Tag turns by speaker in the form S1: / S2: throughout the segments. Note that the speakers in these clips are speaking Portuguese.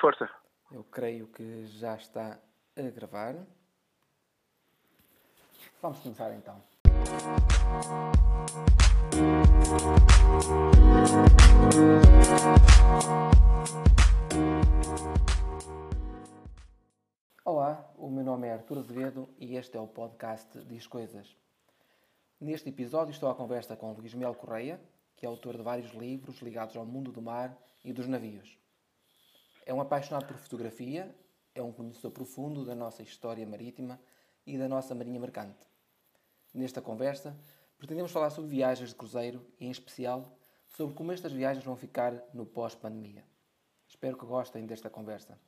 S1: Força.
S2: Eu creio que já está a gravar. Vamos começar então. Olá, o meu nome é Artur Azevedo e este é o podcast Diz Coisas. Neste episódio estou à conversa com Luís Mel Correia, que é autor de vários livros ligados ao mundo do mar e dos navios. É um apaixonado por fotografia, é um conhecedor profundo da nossa história marítima e da nossa marinha mercante. Nesta conversa, pretendemos falar sobre viagens de cruzeiro e, em especial, sobre como estas viagens vão ficar no pós-pandemia. Espero que gostem desta conversa.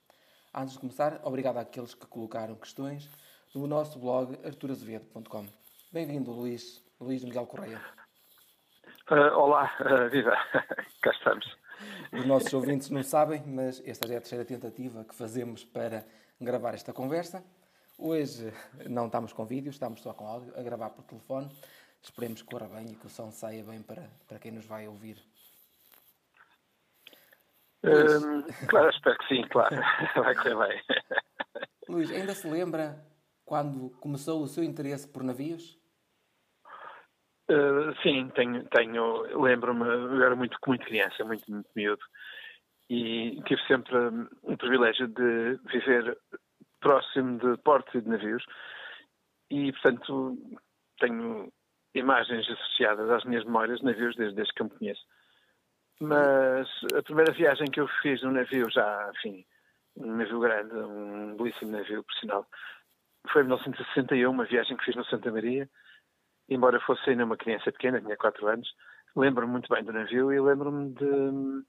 S2: Antes de começar, obrigado àqueles que colocaram questões no nosso blog arturazevedo.com. Bem-vindo, Luís, Luís Miguel Correia.
S1: Uh, olá, uh, viva, cá estamos.
S2: Os nossos ouvintes não sabem, mas esta já é a terceira tentativa que fazemos para gravar esta conversa. Hoje não estamos com vídeo, estamos só com áudio, a gravar por telefone. Esperemos que corra bem e que o som saia bem para, para quem nos vai ouvir.
S1: Um, claro, espero que sim, claro. Vai correr bem.
S2: Luís, ainda se lembra quando começou o seu interesse por navios?
S1: Uh, sim, tenho, tenho lembro-me, eu era muito, muito criança, muito, muito miúdo, e tive sempre um privilégio de viver próximo de portos e de navios, e portanto tenho imagens associadas às minhas memórias de navios desde, desde que eu me conheço. Mas a primeira viagem que eu fiz num navio, já, enfim, um navio grande, um belíssimo navio, por sinal, foi em 1961, uma viagem que fiz no Santa Maria, embora fosse ainda uma criança pequena, tinha 4 anos, lembro-me muito bem do navio e lembro-me de,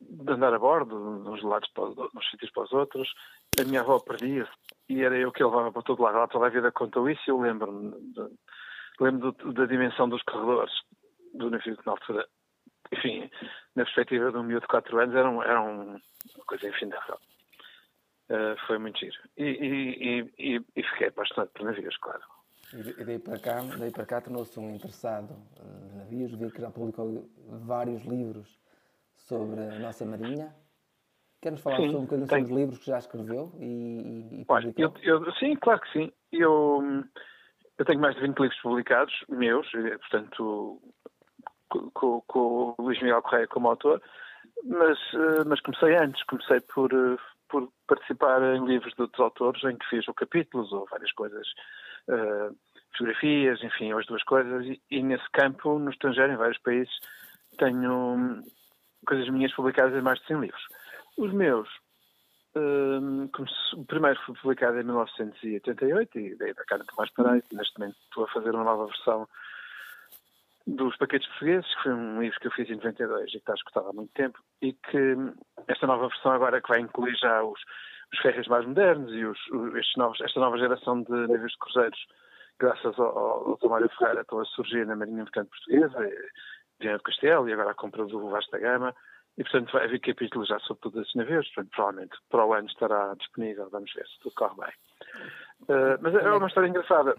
S1: de, andar a bordo, uns lados para, uns sítios para os outros. A minha avó perdia-se e era eu que a levava para todo lado. Ela toda a vida contou isso e eu lembro-me lembro da dimensão dos corredores do navio que na altura, enfim, na perspectiva de um miúdo de 4 anos, era, um, era um, uma coisa infindável. Uh, foi muito giro. E, e, e, e fiquei apaixonado por navios, claro.
S2: E daí para cá, daí para cá tornou-se um interessado em navios, vi que já publicou vários livros sobre a nossa marinha. Quer-nos falar sim, um bocadinho sobre os livros que já escreveu e, e
S1: eu, eu, Sim, claro que sim. Eu, eu tenho mais de 20 livros publicados, meus, portanto, com, com o Luís Miguel Correia como autor, mas, eh, mas comecei antes, comecei por, eh, por participar em livros de outros autores em que fiz ou capítulos ou várias coisas uh, fotografias, enfim, as duas coisas. E, e, nesse campo, no estrangeiro, em vários países, tenho hum, coisas minhas publicadas em mais de 100 livros. Os meus, uh, o primeiro foi publicado em 1988 e daí da cá nunca mais parei. Neste momento estou a fazer uma nova versão dos paquetes portugueses, que foi um livro que eu fiz em 92 e que está escutado há muito tempo, e que esta nova versão agora que vai incluir já os, os ferros mais modernos e os, os, novos, esta nova geração de navios de cruzeiros, graças ao, ao Mário Ferreira, estão a surgir na Marinha Mercante Portuguesa, Viana do Castelo e agora a compra do Vasta Gama. E, portanto, vai haver capítulos já sobre todos esses navios. Portanto, provavelmente para o ano estará disponível. Vamos ver se tudo corre bem. Uh, mas é uma história engraçada.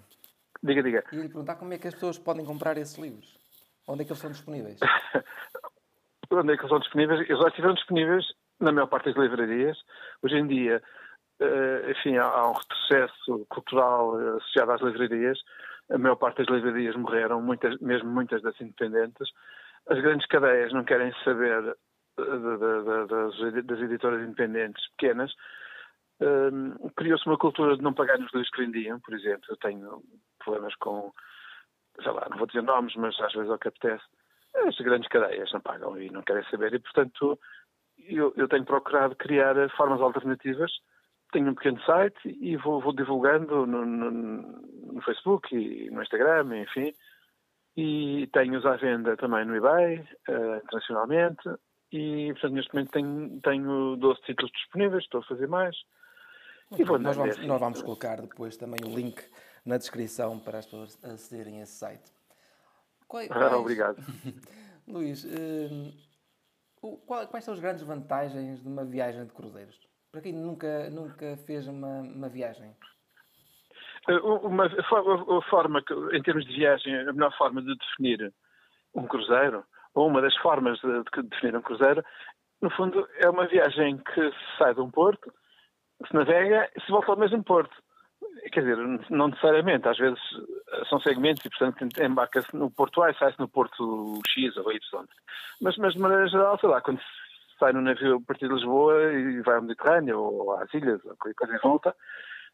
S1: Diga, diga.
S2: E lhe perguntar como é que as pessoas podem comprar esses livros? Onde é que eles são disponíveis?
S1: Onde é que eles são disponíveis? Eles já estiveram disponíveis na maior parte das livrarias. Hoje em dia, uh, enfim, há, um retrocesso cultural associado às livrarias. A maior parte das livrarias morreram, muitas, mesmo muitas das independentes. As grandes cadeias não querem saber de, das, editoras independentes pequenas. Criou-se uma cultura de não pagar nos livros que vendiam, por exemplo. Eu tenho problemas com, sei lá, não vou dizer nomes, mas às vezes é o que apetece. As grandes cadeias não pagam e não querem saber. E, portanto, eu, eu tenho procurado criar formas alternativas. Tenho um pequeno site e vou, vou divulgando no, no, no, Facebook e no Instagram, enfim. E tenho-os à venda também no eBay, uh, internacionalmente. E, portanto, neste momento tenho, tenho 12 títulos disponíveis, estou a fazer mais.
S2: E vou nós, vamos, nós vamos colocar depois também o link na descrição para as pessoas acederem a esse site.
S1: Quais, ah, obrigado.
S2: Luís, uh, quais são as grandes vantagens de uma viagem de cruzeiros? Para quem nunca, nunca fez uma, uma viagem.
S1: Eh, uma, a forma em termos de viagem, a melhor forma de definir um cruzeiro, ou uma das formas de, de definir um cruzeiro, no fundo, é uma viagem que se sai de um porto, se navega e se volta ao mesmo porto. Quer dizer, não necessariamente, às vezes são segmentos e, portanto, embarca-se no Porto A e sai-se no Porto X ou Y. Mas, mas, de maneira geral, sei lá, quando se sai no navio a partir de Lisboa e vai ao Mediterrâneo ou às ilhas, ou qualquer coisa em volta,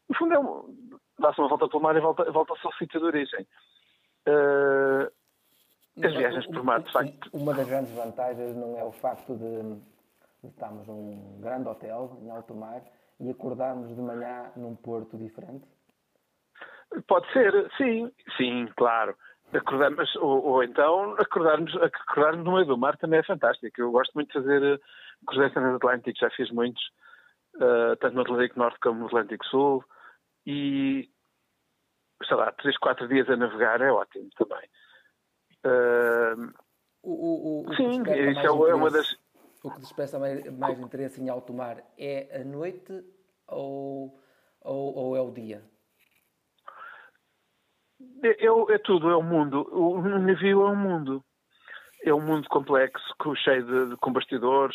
S1: no fundo é um, dá-se uma volta pelo mar e volta, volta-se ao sítio de origem. Uh, as viagens por mar, de facto.
S2: Uma das grandes vantagens não é o facto de, de estarmos num grande hotel em alto mar e acordarmos de manhã num porto diferente?
S1: Pode ser, sim, sim, claro. Acordarmos, ou, ou então acordarmos, acordarmos no meio do mar também é fantástico. Eu gosto muito de fazer eh, cruzeiros Atlânticos, já fiz muitos, uh, tanto no Atlântico Norte como no Atlântico Sul, e sei lá, três, quatro dias a navegar é ótimo também. Uh,
S2: o, o, o,
S1: sim, isso é, é uma das
S2: o que desperta mais, mais interesse em alto mar é a noite ou, ou, ou é o dia?
S1: É, é, é, tudo, é o mundo. O navio é um mundo. É um mundo complexo, com, cheio de, de com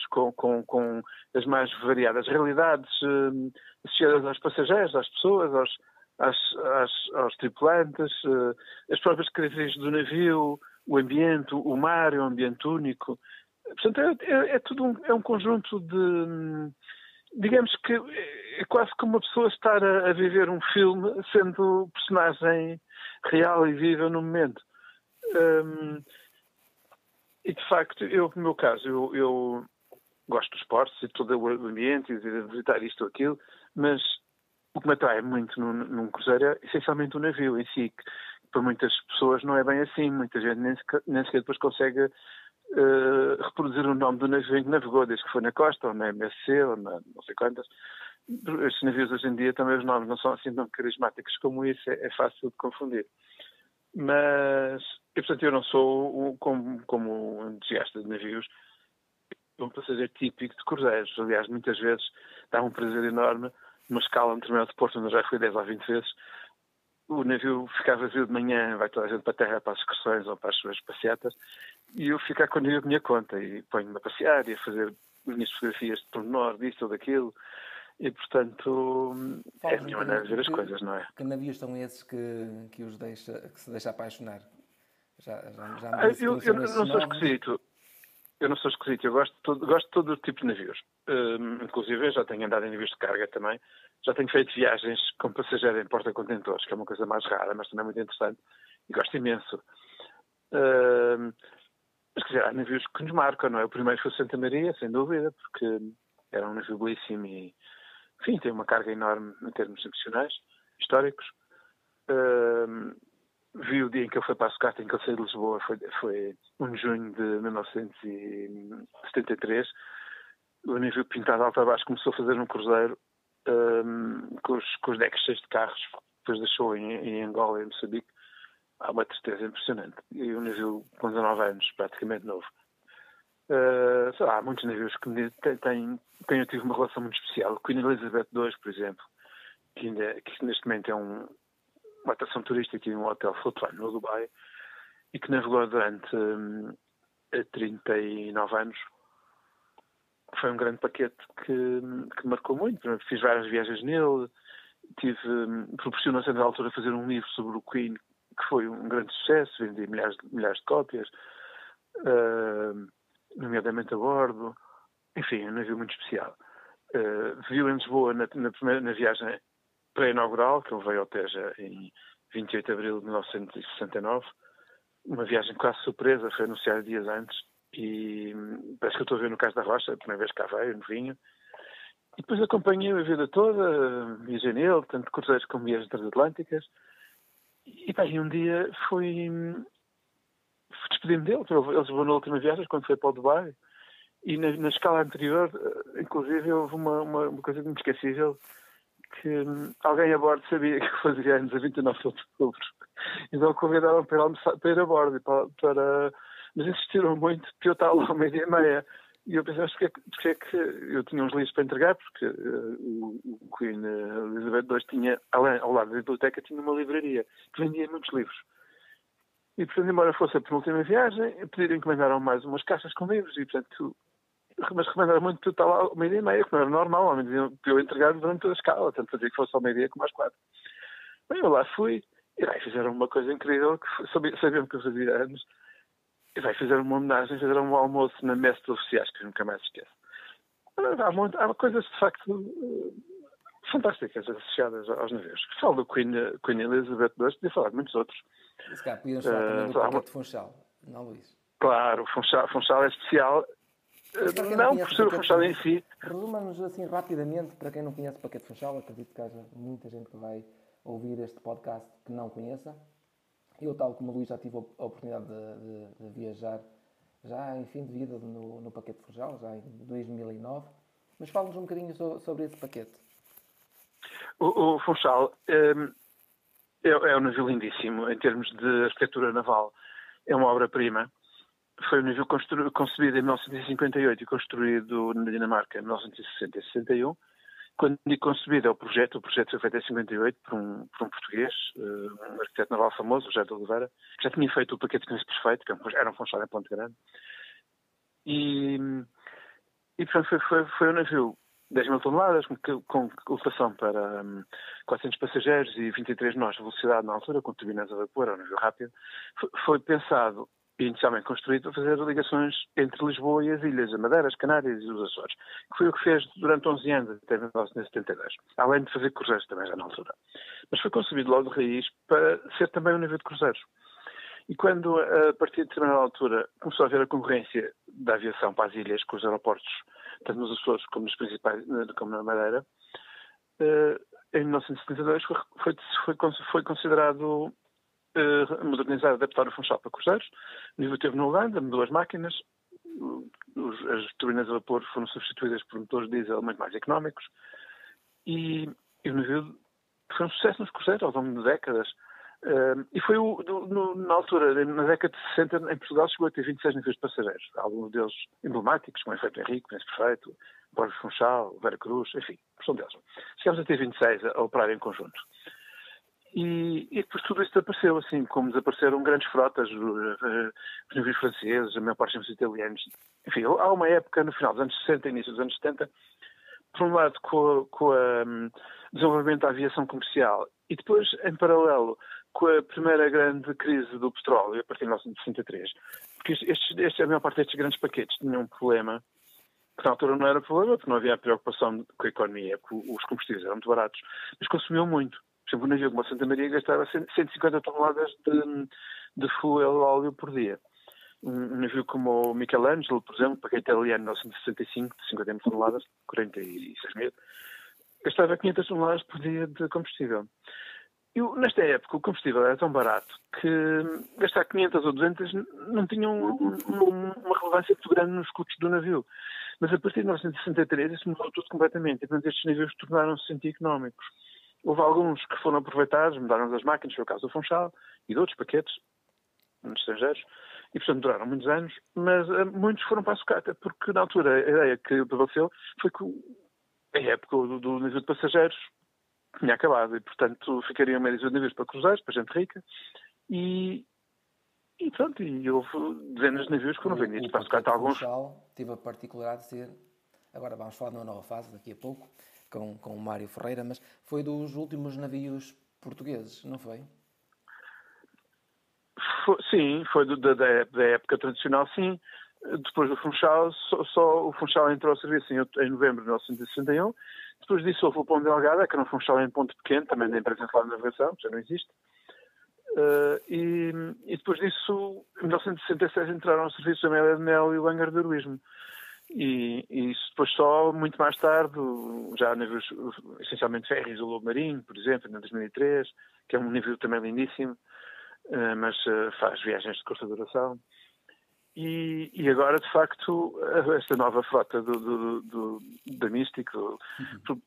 S1: com, com, com, as mais variadas realidades uh, associadas aos passageiros, às pessoas, aos, às, às, aos tripulantes, uh, as próprias características do navio, o ambiente, o mar é um ambiente único. Portanto, é, é, é tudo um, é um conjunto de. Digamos que é quase como uma pessoa estar a, a viver um filme sendo personagem real e viva no momento. Um, e de facto, eu, no meu caso, eu, eu gosto dos esportes e todo o ambiente e de visitar isto ou aquilo, mas o que me atrai muito num, num cruzeiro é essencialmente o navio em si, que para muitas pessoas não é bem assim, muita gente nem sequer, nem sequer depois consegue uh, reproduzir o nome do navio que navegou, desde que foi na costa, ou na MSC, ou na não sei quantas. Estes navios hoje em dia também os nomes não são assim tão carismáticos como isso, é, é fácil de confundir. Mas, e, portanto, eu não sou, como, como um entusiasta de navios, um passageiro típico de cruzeiros. Aliás, muitas vezes dá um prazer enorme, numa escala, um determinado de Porto, onde eu já fui 10 ou 20 vezes, o navio ficar vazio de manhã, vai toda a gente para a terra para as excursões ou para as suas passeatas, e eu ficar com o navio de minha conta e ponho-me a passear e a fazer minhas fotografias de pormenor, disto ou daquilo. E, portanto, é a minha maneira de ver as que, coisas, não é?
S2: Que navios são esses que, que, os deixa, que se deixa apaixonar?
S1: Já, já, já ah, eu, eu não sou esquisito. Eu não sou esquisito. Eu gosto de todo, gosto de todo tipo de navios. Um, inclusive, já tenho andado em navios de carga também. Já tenho feito viagens com passageiro em porta-contentores, que é uma coisa mais rara, mas também muito interessante. E gosto imenso. Um, mas, quer dizer, há navios que nos marcam, não é? O primeiro foi Santa Maria, sem dúvida, porque era um navio belíssimo e, enfim, tem uma carga enorme em termos emocionais, históricos. Um, vi o dia em que ele foi para a Sucata, em que ele saiu de Lisboa, foi, foi 1 de junho de 1973. O navio pintado alto a baixo começou a fazer um cruzeiro um, com, os, com os decks cheios de carros, depois deixou em, em Angola e Moçambique. Há uma tristeza impressionante. E o navio com 19 anos, praticamente novo. Uh, lá, há muitos navios que têm, têm, eu tive uma relação muito especial. Queen Elizabeth II, por exemplo, que, ainda, que neste momento é um, uma atração turística em um hotel flutuante no Dubai e que navegou durante um, 39 anos. Foi um grande paquete que, que marcou muito. Fiz várias viagens nele, tive, hum, proporcionou-se na altura fazer um livro sobre o Queen, que foi um grande sucesso, vendi milhares, milhares de cópias. Uh, nomeadamente a bordo. Enfim, um navio muito especial. Uh, viu em Lisboa na, na, primeira, na viagem pré-inaugural, que ele veio ao Teja em 28 de abril de 1969. Uma viagem quase surpresa, foi anunciada dias antes. E hum, parece que eu estou a ver no Caso da Rocha, a primeira vez que cá veio, no vinho. E depois acompanhei a vida toda, viajei nele, tanto cruzeiros como viagens transatlânticas. E, bem, um dia fui, hum, despedi-me dele, eles vão na última viagem, quando foi para o Dubai, e na, na escala anterior, eh, inclusive, houve uma, uma, uma coisa muito esquecível, que hum, alguém a bordo sabia que fazia anos a 29 de outubro. Então convidaram para almoçar, para ir a bordo, para, para, mas insistiram muito para eu estar lá ao meio-dia e meia. E eu pensei, porque, porque é que eu tinha uns livros para entregar, porque uh, o, Queen uh, Elizabeth II tinha, além, ao lado da biblioteca, tinha uma livraria que vendia muitos livros. E, portanto, embora fosse a penúltima viagem, pediram encomendaram mais umas caixas com livros e, portanto, mas recomendava muito estar lá ao meio-dia e meia, não era normal, ao meio eu entregar durante toda a escala, tanto fazia que fosse ao meio-dia como às quatro. Bem, eu lá fui, e aí fizeram uma coisa incrível, que sabiam que eu fazia anos, e vai fizeram uma homenagem, fizeram um almoço na mesa de oficiais, que eu nunca mais esqueço. Há, muito, há coisas, de facto, eh, fantásticas associadas aos navios. Falo do Queen, Queen Elizabeth II, podia falar de muitos outros.
S2: Se calhar podíamos falar também do uh, paquete Funchal, não, Luís?
S1: Claro, o Funchal, Funchal é especial, não, por ser o Funchal em si.
S2: Resuma-nos assim rapidamente, para quem não conhece o paquete Funchal, acredito que haja muita gente que vai ouvir este podcast que não conheça. Eu, tal como o Luís, já tive a oportunidade de, de, de viajar já em fim de vida no, no paquete Funchal, já em 2009. Mas fala-nos um bocadinho so, sobre esse paquete.
S1: O, o Funchal um, é, é um navio lindíssimo em termos de arquitetura naval. É uma obra-prima. Foi um navio concebido em 1958 e construído na Dinamarca em 1960 e 61 quando digo concebido é o projeto, o projeto foi feito em 58 por um, por um português, uh, um arquiteto naval famoso, José de Oliveira, que já tinha feito o paquete de perfeito, que é era um funcionário em Ponte Grande. E, e portanto, foi, foi, foi um navio 10 mil toneladas, com, ocupação para um, 400 passageiros e 23 nós de velocidade na altura, com turbinas a vapor, era um navio rápido. Foi pensado inicialmente construído para fazer ligações entre Lisboa e as ilhas, a Madeira, as Canárias e os Açores, que foi o que fez durante 11 anos, até 1972, além de fazer cruzeiros também já na altura. Mas foi concebido logo de raiz para ser também um navio de cruzeiros. E quando, a partir de determinada altura, começou a haver a concorrência da aviação para as ilhas com os aeroportos, tanto nos Açores como nos principais, como na Madeira, eh, em 1972 foi, foi, foi considerado uh, modernizar, adaptar o Funchal para cruzeiros. Nível teve na Holanda, mudou as máquinas, as turbinas a vapor foram substituídas por motores diesel muito mais económicos e, e o navio foi um sucesso nos cruzeiros ao longo de décadas. Uh, e foi o, do, no, na altura, na década de 60, em Portugal chegou a ter 26 navios de passageiros. Alguns deles emblemáticos, como Efeito Henrique, Príncipe Perfeito, Borges Funchal, Vera Cruz, enfim, são deles. Chegámos a ter 26 a operar em conjunto. E, e depois tudo isso desapareceu, assim, como desapareceram grandes frotas, uh, os navios franceses, a maior parte dos italianos. Enfim, há uma época no final dos anos 60 início dos anos 70, por um lado com, com o um, desenvolvimento da aviação comercial e depois, em paralelo, com a primeira grande crise do petróleo, a partir de 1963, porque estes, estes, a maior parte destes grandes paquetes tinham um problema, que na altura não era problema, porque não havia preocupação com a economia, porque os combustíveis eram muito baratos, mas consumiam muito. Exemplo, um navio como a Santa Maria gastava 150 toneladas de, de fuel óleo por dia. Um, navio como o Michelangelo, por exemplo, para italiano, 1965, de 50 toneladas, 46 mil, gastava 500 toneladas por dia de combustível. E nesta época o combustível era tão barato que gastar 500 ou 200 não tinha um, um, uma relevância muito grande nos custos do navio. Mas a partir de 1963 isso mudou tudo completamente. E, portanto, estes navios tornaram-se anti-económicos. Houve alguns que foram aproveitados, mudaram as máquinas, foi o caso do Funchal e de outros paquetes estrangeiros, e portanto duraram muitos anos, mas uh, muitos foram para a sucata, porque na altura a ideia que prevaleceu foi que a época do, do navio de passageiros tinha acabado, e portanto ficariam médios de navios para cruzeiros, para gente rica, e, e pronto, e houve dezenas de navios que foram vendidos para a sucata. Alguns.
S2: Funchal teve a particularidade de ser, agora vamos falar de uma nova fase daqui a pouco, com, com o Mário Ferreira, mas foi dos últimos navios portugueses, não foi?
S1: foi sim, foi do, da, da, época tradicional, sim. Depois do Funchal, só, só, o Funchal entrou ao serviço em, em novembro de 1961. Depois disso houve o Pão Delgada, que era um Funchal em ponto pequeno, também da empresa de navegação, já não existe. Uh, e, e, depois disso, em 1966, entraram ao serviço a Amélia de Mel e o Hangar de Heroísmo. E, e, isso depois só muito mais tarde, já navios essencialmente férreos, o Lobo Marinho, por exemplo, em 2003, que é um navio também lindíssimo, eh, mas eh, faz viagens de curta duração. E, e, agora, de facto, esta nova frota do, do, do, da Místico, uhum.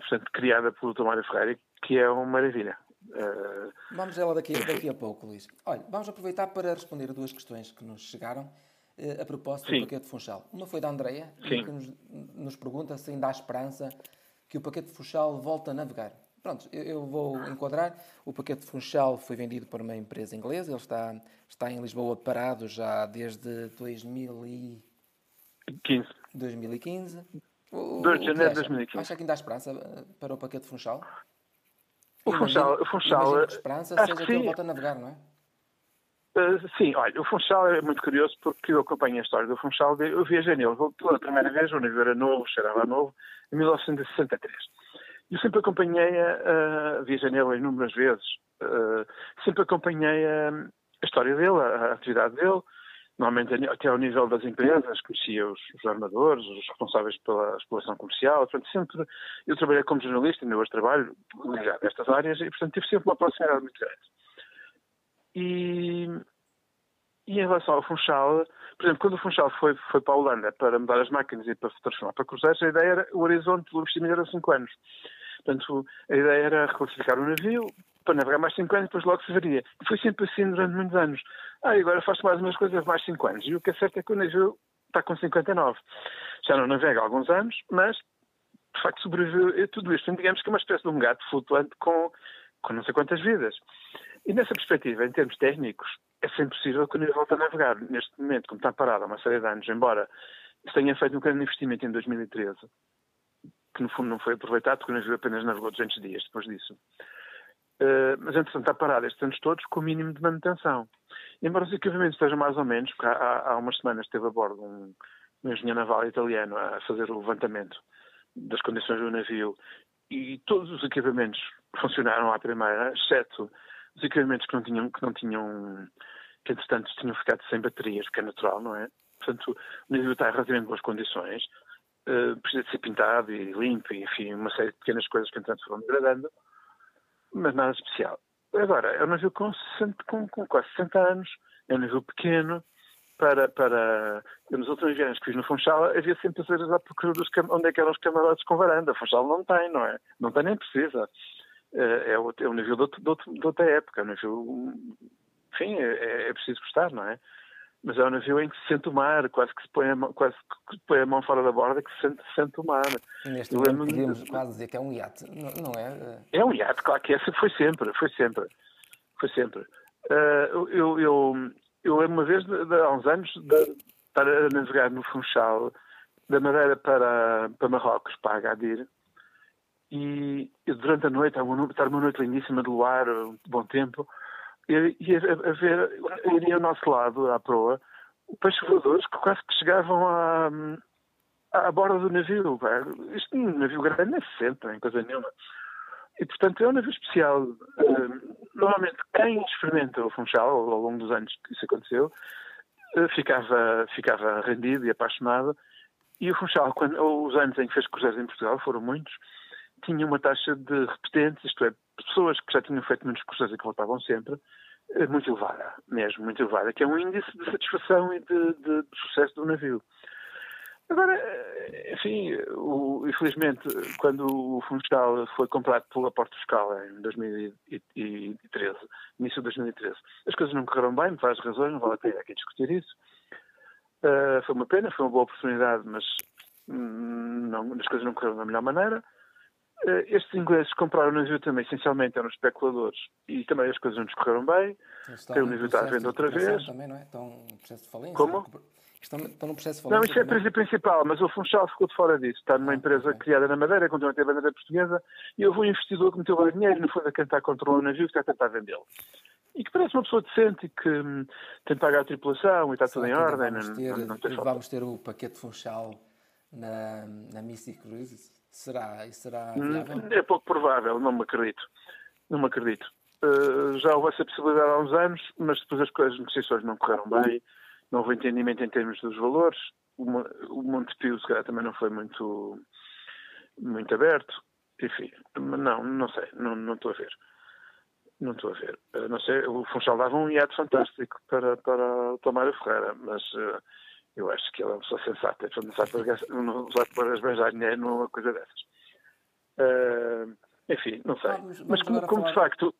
S1: portanto, criada pelo Tomário Ferreira, que é uma maravilha.
S2: Vamos a ela daqui, daqui a pouco, Luís. Olha, vamos aproveitar para responder duas questões que nos chegaram eh, a propósito Sim. do paquete Funchal. Uma foi da Andreia, que nos, nos, pergunta se ainda há esperança que o paquete Funchal volte a navegar. Pronto, eu, eu vou enquadrar. O paquete Funchal foi vendido por uma empresa inglesa, ele está, está em Lisboa parado já desde 2015. 2015.
S1: 2 de janeiro de 2015.
S2: Acha que ainda há esperança eh, para o paquete Funchal?
S1: O Funchal, o Funchal
S2: a esperança seja que, que ele volta a navegar, não é?
S1: Uh, sim, olha, o Funchal é muito curioso porque eu acompanho a história do Funchal, eu viajei nele pela primeira vez, o navio era novo, cheirava novo, em 1963. Eu sempre acompanhei, uh, viajei nele inúmeras vezes, uh, sempre acompanhei uh, a história dele, a, a, atividade dele, normalmente até ao nível das empresas, conhecia os, os armadores, os responsáveis pela exploração comercial, portanto sempre, eu trabalhei como jornalista, ainda hoje trabalho ligado a estas áreas e portanto tive sempre uma proximidade muito grande. E, e em relação ao Funchal, por exemplo, quando o Funchal foi, foi para a Holanda para mudar as máquinas e para transformar para cruzeiros, a ideia era, o horizonte do investimento era 5 anos. Portanto, a ideia era reclassificar o navio para navegar mais 5 anos, depois logo se veria. E foi sempre assim durante muitos anos. Ah, agora faz mais umas coisas mais 5 anos. E o que é certo é que o navio está com 59. Já não navega há alguns anos, mas de facto sobreviveu a tudo isto. Então, digamos que é uma espécie de um gato flutuante com, com não sei quantas vidas. E nessa perspectiva, em termos técnicos, é sempre possível que o navio volte a navegar. Neste momento, como está parado há uma série de anos, embora se tenha feito um grande investimento em 2013, que no fundo não foi aproveitado, porque o navio apenas navegou 200 dias depois disso. Uh, mas, entretanto, está parado estes anos todos com o mínimo de manutenção. Embora os equipamentos estejam mais ou menos, porque há, há umas semanas esteve a bordo um, um engenheiro naval italiano a fazer o levantamento das condições do navio e todos os equipamentos funcionaram à primeira, exceto os equipamentos que não tinham, que não tinham, que entretanto tinham ficado sem baterias, que é natural, não é? Portanto, o navio está em relativamente boas condições, uh, precisa de ser pintado e limpo, e enfim, uma série de pequenas coisas que entretanto foram degradando, mas nada especial. Agora, é um navio com, 60, com, com quase 60 anos, é um navio pequeno, para, para nos últimos viagens que fiz no Funchal havia sempre pessoas à procura dos onde é que eram os camarotes com varanda. Funchal não tem, não é? Não tem nem precisa. Eh, é, é um nível de, outro, de, outro, de outra época, é um navio, enfim, é, é, preciso gostar, não é? Mas é um navio em que se sente o mar, quase que se põe a mão, quase que põe a mão fora da borda que se sente, se sente o mar.
S2: Neste momento podemos quase dizer que é um iate, não, não é?
S1: É um iate, claro que essa foi sempre, foi sempre, foi sempre. Uh, eu, eu, eu lembro uma vez, de, de, há uns anos, de, para navegar no Funchal, da Madeira para, para Marrocos, para Agadir, e durante a noite, estar uma noite lindíssima de luar, bom tempo, e, e a, ver, iria ao nosso lado, à proa, peixes voadores que quase que chegavam à, à borda do navio. Isto um navio grande nem se sente, nem coisa nenhuma. E, portanto, é um navio especial. Normalmente, quem experimenta o Funchal, ao longo dos anos que isso aconteceu, ficava, ficava rendido e apaixonado. E o Funchal, quando, os anos em que fez cruzeiros em Portugal, foram muitos, tinha uma taxa de repetentes, isto é, pessoas que já tinham feito muitos cursos e que voltavam sempre, eh, muito elevada, mesmo, muito elevada, que é um índice de satisfação e de, de, de sucesso do navio. Agora, eh, enfim, o, infelizmente, quando o Funchal foi comprado pela Porto Escala em 2013, início de 2013, as coisas não correram bem, por várias razões, não vale a pena aqui discutir isso. Uh, foi uma pena, foi uma boa oportunidade, mas hum, não, as coisas não correram da melhor maneira. Eh, estes ingleses compraram o navio também, essencialmente eram especuladores e também as coisas não nos correram bem. Tem o navio está à venda outra vez.
S2: Também, não é? Estão no processo de falência.
S1: Como?
S2: Estão, estão no processo de falência.
S1: Não, isso é a empresa principal, mas o Funchal ficou de fora disso. Está numa ah, empresa okay. criada na Madeira, continua a ter a bandeira portuguesa, e houve um investidor que meteu lá dinheiro, no fundo, a tentar controlar o navio, que está a tentar vendê-lo. E que parece uma pessoa decente e que hum, tem de pagar a tripulação e está tudo em ordem.
S2: Vamos, ter, não, não vamos ter o paquete Funchal na, na Mystic Cruises? Será? Será hum, viável?
S1: É pouco provável, não me acredito. Não me acredito. Uh, já houve essa possibilidade há uns anos, mas depois as coisas, as negociações não correram bem, não houve entendimento em termos dos valores. O, o Montepio, se calhar, também não foi muito, muito aberto. Enfim, não, não sei, não, não estou a ver. Não estou a ver. Uh, não sei, o Funchal dava um iate fantástico para, para o Tomário Ferreira, mas uh, eu acho que ele é uma pessoa sensata, não sabe para, esbanjar dinheiro numa coisa dessas. Uh, enfim, não sei. Vamos, vamos Mas como, como de facto,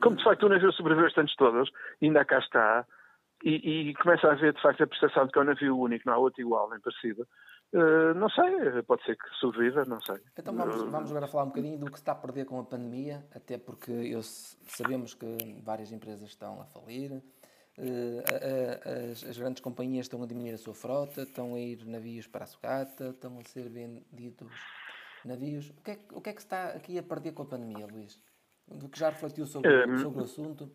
S1: como de facto o navio sobreviveu estes anos todos, ainda cá está, e, e, começa a haver de facto a percepção de que é um navio único, não há outro igual, nem parecido. Uh, não sei, pode ser que sobreviva, não sei.
S2: Então vamos, vamos agora falar um bocadinho do que se está a perder com a pandemia, até porque eu, sabemos que várias empresas estão a falir, Uh, as, as, grandes companhias estão a diminuir a sua frota, estão a ir navios para a sucata, estão a ser vendidos navios. O que, é, o que é que está aqui a perder com a pandemia, Luís? Do que já refletiu sobre, um, sobre o assunto?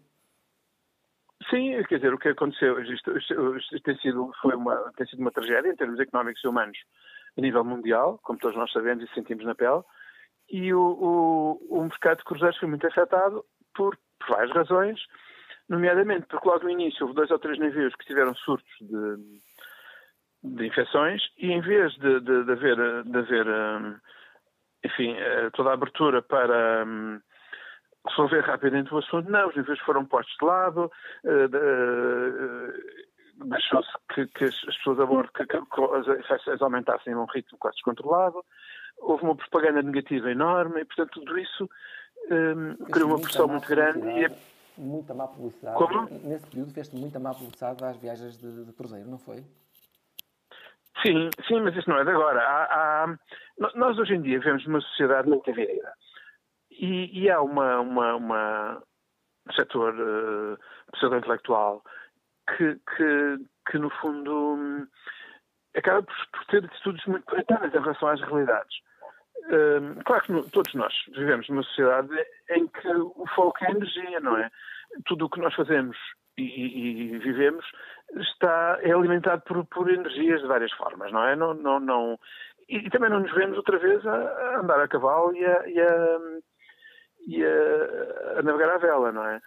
S1: Sim, quer dizer, o que aconteceu, isto, isto, isto, tem, sido, foi uma, tem sido uma tragédia em termos económicos e humanos a nível mundial, como todos nós sabemos e sentimos na pele, e o, o, o mercado de cruzeiros foi muito afetado por, por várias razões, nomeadamente porque logo no início houve dois ou três navios que tiveram surtos de, de infecções e em vez de, de, de haver, de haver hum, enfim, eh, toda a abertura para hum, resolver rapidamente o assunto, não, os navios foram postos de lado, eh, deixou-se que, que, as pessoas a bordo que, que as infecções aumentassem a um ritmo quase descontrolado, houve uma propaganda negativa enorme e, portanto, tudo isso um, criou uma pressão muito grande e
S2: muita má publicidade.
S1: Como?
S2: Nesse período fez muita má publicidade às viagens de, de, cruzeiro, não foi?
S1: Sim, sim, mas isso não é de agora. Há, há, nós hoje em dia vivemos numa sociedade muito dividida. E, e há uma, uma, uma um setor uh, pseudo-intelectual que, que, que, no fundo, um, acaba por, por ter atitudes muito puritanas em relação às realidades. Um, claro que todos nós vivemos numa sociedade em que o foco é energia, não é? Tudo o que nós fazemos e, e, vivemos está, é alimentado por, por, energias de várias formas, não é? Não, não, não, e, também não nos vemos outra vez a, a andar a cavalo e, a, e, a, e a, navegar à vela, não é?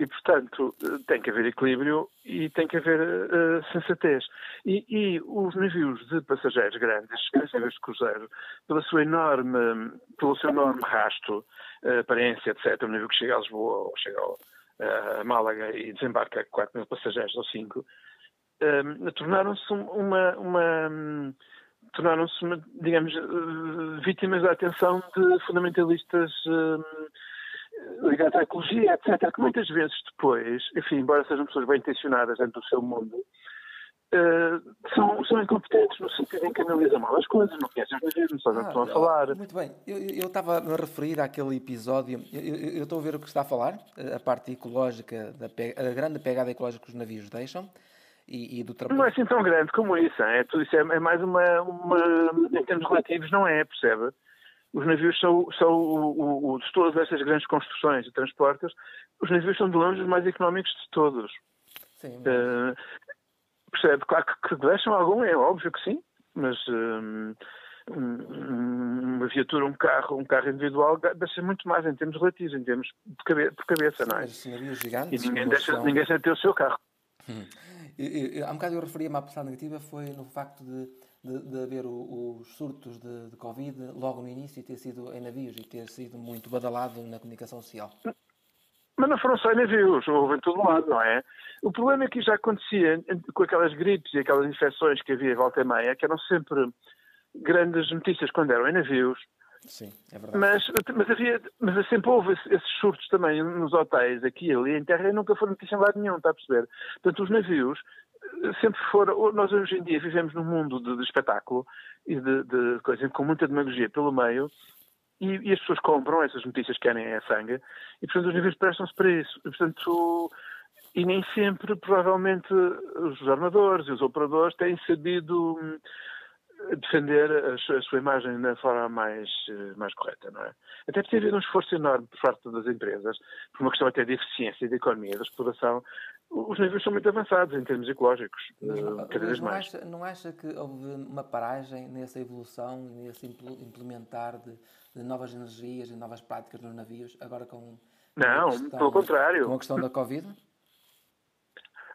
S1: E, portanto, tem que haver equilíbrio e tem que haver uh, sensatez. E, e, os navios de passageiros grandes, navios de cruzeiro, pela sua enorme, pelo seu enorme rasto, uh, aparência, etc., um navio que chega a Lisboa ou chega uh, a Málaga e desembarca 4 mil passageiros ou 5, tornaram-se uma, uma um, tornaram-se, digamos, vítimas da atenção de fundamentalistas ligados à ecologia, etc., que muitas vezes depois, enfim, embora sejam pessoas bem intencionadas dentro do seu mundo, uh, são, são incompetentes no sentido em que analisam mal as coisas, não conhecem os mesmos, não sabem o que estão a ah, falar.
S2: Muito bem, eu estava a referir àquele episódio, eu, estou a ver o que está a falar, a parte ecológica, da, a grande pegada ecológica que os navios deixam. E, e do
S1: trabalho. Não é assim tão grande como isso, é, tudo isso é, é mais uma, uma, em termos relativos, não é, percebe? Os navios são, são o, o, o, de todas estas grandes construções e transportes, os navios são de longe os mais económicos de todos.
S2: Sim, uh,
S1: percebe? Claro que, que, deixam algum, é óbvio que sim, mas um, uma viatura, um carro, um carro individual deixa muito mais em termos relativos, em termos de cabeça, de cabeça não é?
S2: Gigantes,
S1: e ninguém deixa, ninguém deixa de ter o seu carro.
S2: Hum. Eu, eu, há um bocado eu referia-me à pressão negativa, foi no facto de de, de haver o, os surtos de, de, Covid logo no início e ter sido em navios e ter sido muito badalado na comunicação social.
S1: Mas não foram só em navios, houve em todo lado, não é? O problema é que já acontecia com aquelas gripes e aquelas infecções que havia em volta e meia, que eram sempre grandes notícias quando eram em navios.
S2: Sim, é verdade.
S1: Mas, mas, havia, mas sempre houve esses surtos também nos hotéis, aqui e ali, em terra, e nunca foi notícia em lado nenhum, está a perceber? Portanto, os navios sempre foram. Nós hoje em dia vivemos num mundo de, de espetáculo e de, de coisa com muita demagogia pelo meio. E, e, as pessoas compram essas notícias que querem é sangue e, portanto, os navios prestam-se para isso. E, portanto, e nem sempre, provavelmente, os jornadores e os operadores têm sabido hum, defender a, a, sua imagem da forma mais, eh, mais correta, não é? Até porque haver um esforço enorme por parte das empresas, por uma questão até de eficiência, de economia, de exploração, os navios são muito avançados em termos ecológicos, mas, eh, cada vez
S2: não
S1: mais.
S2: Acha, não acha que houve uma paragem nessa evolução, nesse implementar de, de novas energias e novas práticas nos navios, agora com...
S1: Não, questão, pelo contrário.
S2: Com a questão da Covid?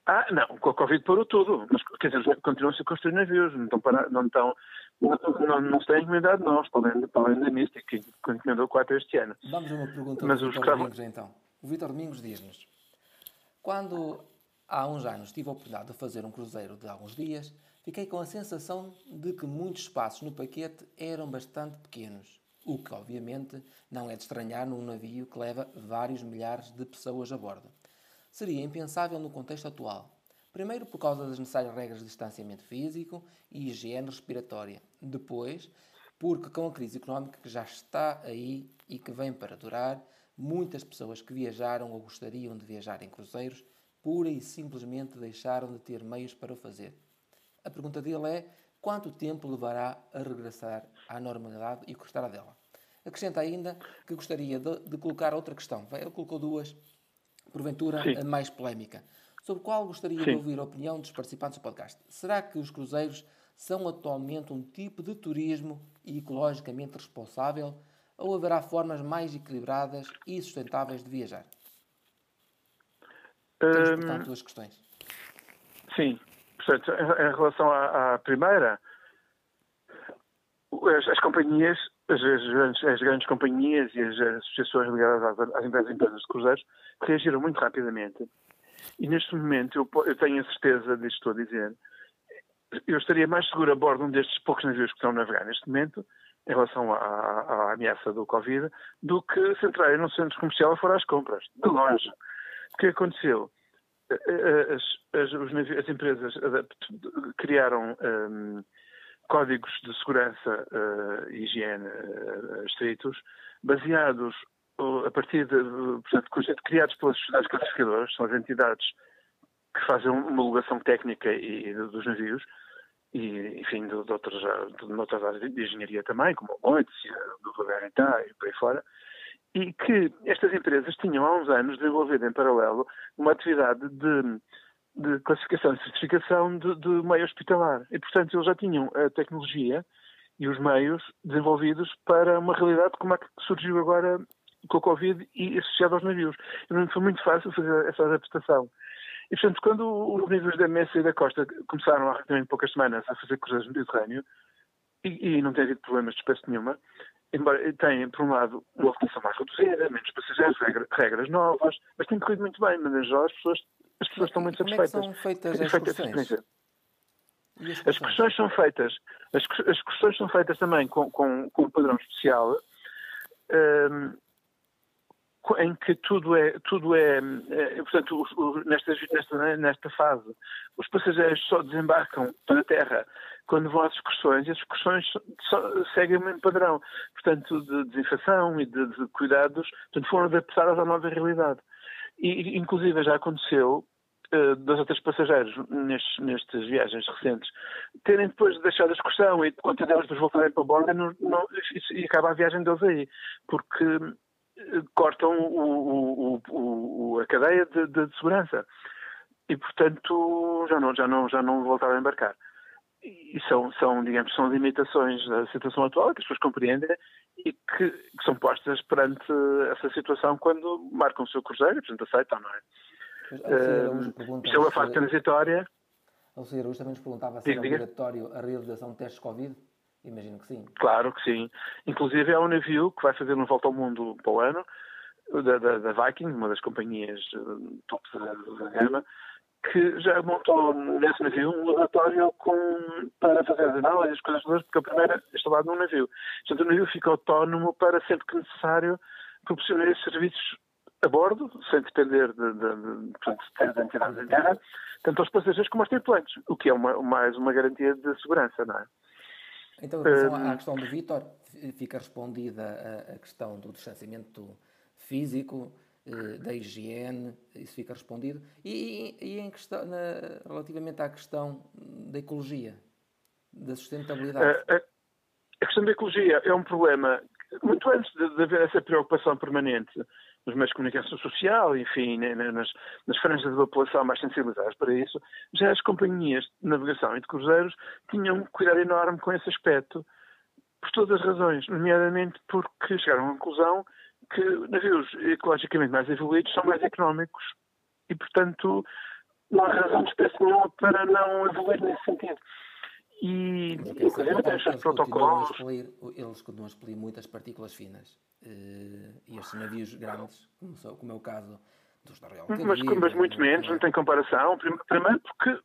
S1: Ah, não, com a Covid parou tudo. Mas, quer dizer, continuam-se a construir navios, não estão, para, não, estão não, não, não se têm encomendado novos, para além, para além da Mystic, que encomendou quatro este ano.
S2: Vamos a uma pergunta Mas Vitor Domingos, então. O Vitor Domingos diz-nos, quando há uns anos tive a oportunidade de fazer um cruzeiro de alguns dias, fiquei com a sensação de que muitos espaços no paquete eram bastante pequenos, o que obviamente não é de estranhar num navio que leva vários milhares de pessoas a bordo seria impensável no contexto atual. Primeiro, por causa das necessárias regras de distanciamento físico e higiene respiratória. Depois, porque com a crise económica que já está aí e que vem para durar, muitas pessoas que viajaram ou gostariam de viajar em cruzeiros pura e simplesmente deixaram de ter meios para o fazer. A pergunta dele é quanto tempo levará a regressar à normalidade e o que restará dela. Acrescenta ainda que gostaria de, de, colocar outra questão. Ele colocou duas, porventura Sim. a mais polémica, sobre qual gostaria Sim. de ouvir a opinião dos participantes do podcast. Será que os cruzeiros são atualmente um tipo de turismo ecologicamente responsável ou haverá formas mais equilibradas e sustentáveis de viajar? Temos, portanto, duas questões.
S1: Sim. Portanto, em relação à, à primeira, as, as companhias, as, as, as, grandes companhias e as associações ligadas às, às empresas, empresas de cruzeiros reagiram muito rapidamente. E neste momento, eu, eu tenho a certeza disto estou a dizer, eu estaria mais seguro a bordo de um destes poucos navios que estão a navegar neste momento, em relação à, à, ameaça do Covid, do que se entrarem num centro comercial a fora às compras, de longe. O que aconteceu? As, as, as empresas criaram um, códigos de segurança uh, e higiene uh, estritos, baseados uh, a partir de, portanto, criados pelas sociedades classificadoras, são as entidades que fazem uma homologação técnica e, e dos navios, e, enfim, de, de, outras, de, outras áreas de engenharia também, como a Moitia, do VRTA e por aí fora, e que estas empresas tinham há uns anos desenvolvido em paralelo uma atividade de, de classificação e certificação de, de, meio hospitalar. E, portanto, eles já tinham a tecnologia e os meios desenvolvidos para uma realidade como a que surgiu agora com o Covid e associado aos navios. E foi muito fácil fazer essa adaptação. E, portanto, quando os navios da Messa e da Costa começaram há relativamente poucas semanas a fazer cruzeiros no Mediterrâneo, e, e não tem havido problemas de espécie nenhuma, embora tenham, por um lado, uma ocupação mais reduzida, menos passageiros, regras, regras novas, mas tem corrido muito bem, mas as pessoas, as pessoas estão muito satisfeitas.
S2: Como é que são feitas as excursões?
S1: As excursões são feitas, as, excursões são feitas também com, com, com um padrão especial, um, em que tudo é, tudo é, é portanto, nesta, nesta, nesta fase, os passageiros só desembarcam para terra quando vão às excursões, e as excursões só, seguem o mesmo padrão, portanto, de desinfecção e de, de, cuidados, portanto, foram adaptadas à nova realidade. E, inclusive, já aconteceu uh, das outras passageiros nestes, nestas viagens recentes terem depois deixado a excursão e quando delas depois voltarem para a borda não, não, e acaba a viagem deles aí, porque cortam o, o, o, a cadeia de, de, segurança. E portanto já não já não já não voltaram a embarcar. E são são digamos são limitações da situação atual que as pessoas compreendem e que, que são postas perante essa situação quando marcam o seu cruzeiro portanto aceitam não é? Uh, isto é uma fase transitória.
S2: O senhor hoje também nos perguntava se era obrigatório a realização de testes Covid Imagino que sim.
S1: Claro que sim. Inclusive é um navio que vai fazer uma volta ao mundo para o ano, da, da, da Viking, uma das companhias uh, top da, da gama, que já montou nesse navio um laboratório com, para fazer as análises, as coisas todas, porque a primeira é instalada num navio. Portanto, o navio fica autónomo para, sempre que necessário, proporcionar esses serviços a bordo, sem depender de, de, de, entidades em terra, tanto aos passageiros como aos tripulantes, o que é uma, mais uma garantia de segurança, não é?
S2: Então, em relação à questão do Vítor, fica respondida a, questão do distanciamento físico, eh, da higiene, isso fica respondido. E, e em questão, na, relativamente à questão da ecologia, da sustentabilidade?
S1: A, a, a, questão da ecologia é um problema, muito antes de, de haver essa preocupação permanente nos meios de comunicação social, enfim, nas, nas franjas da população mais sensibilizadas para isso, já as companhias de navegação e de cruzeiros tinham um cuidado enorme com esse aspecto, por todas as razões, nomeadamente porque chegaram à conclusão que navios ecologicamente mais evoluídos são mais económicos e, portanto, não há razão de espécie nenhuma para não evoluir nesse sentido. E, inclusive, até os protocolos.
S2: Eles continuam a expelir muitas partículas finas. Uh, e estes navios grandes, como, são, como é o caso dos da Royal
S1: Mas, mas muito menos, não tem comparação. Primeiro porque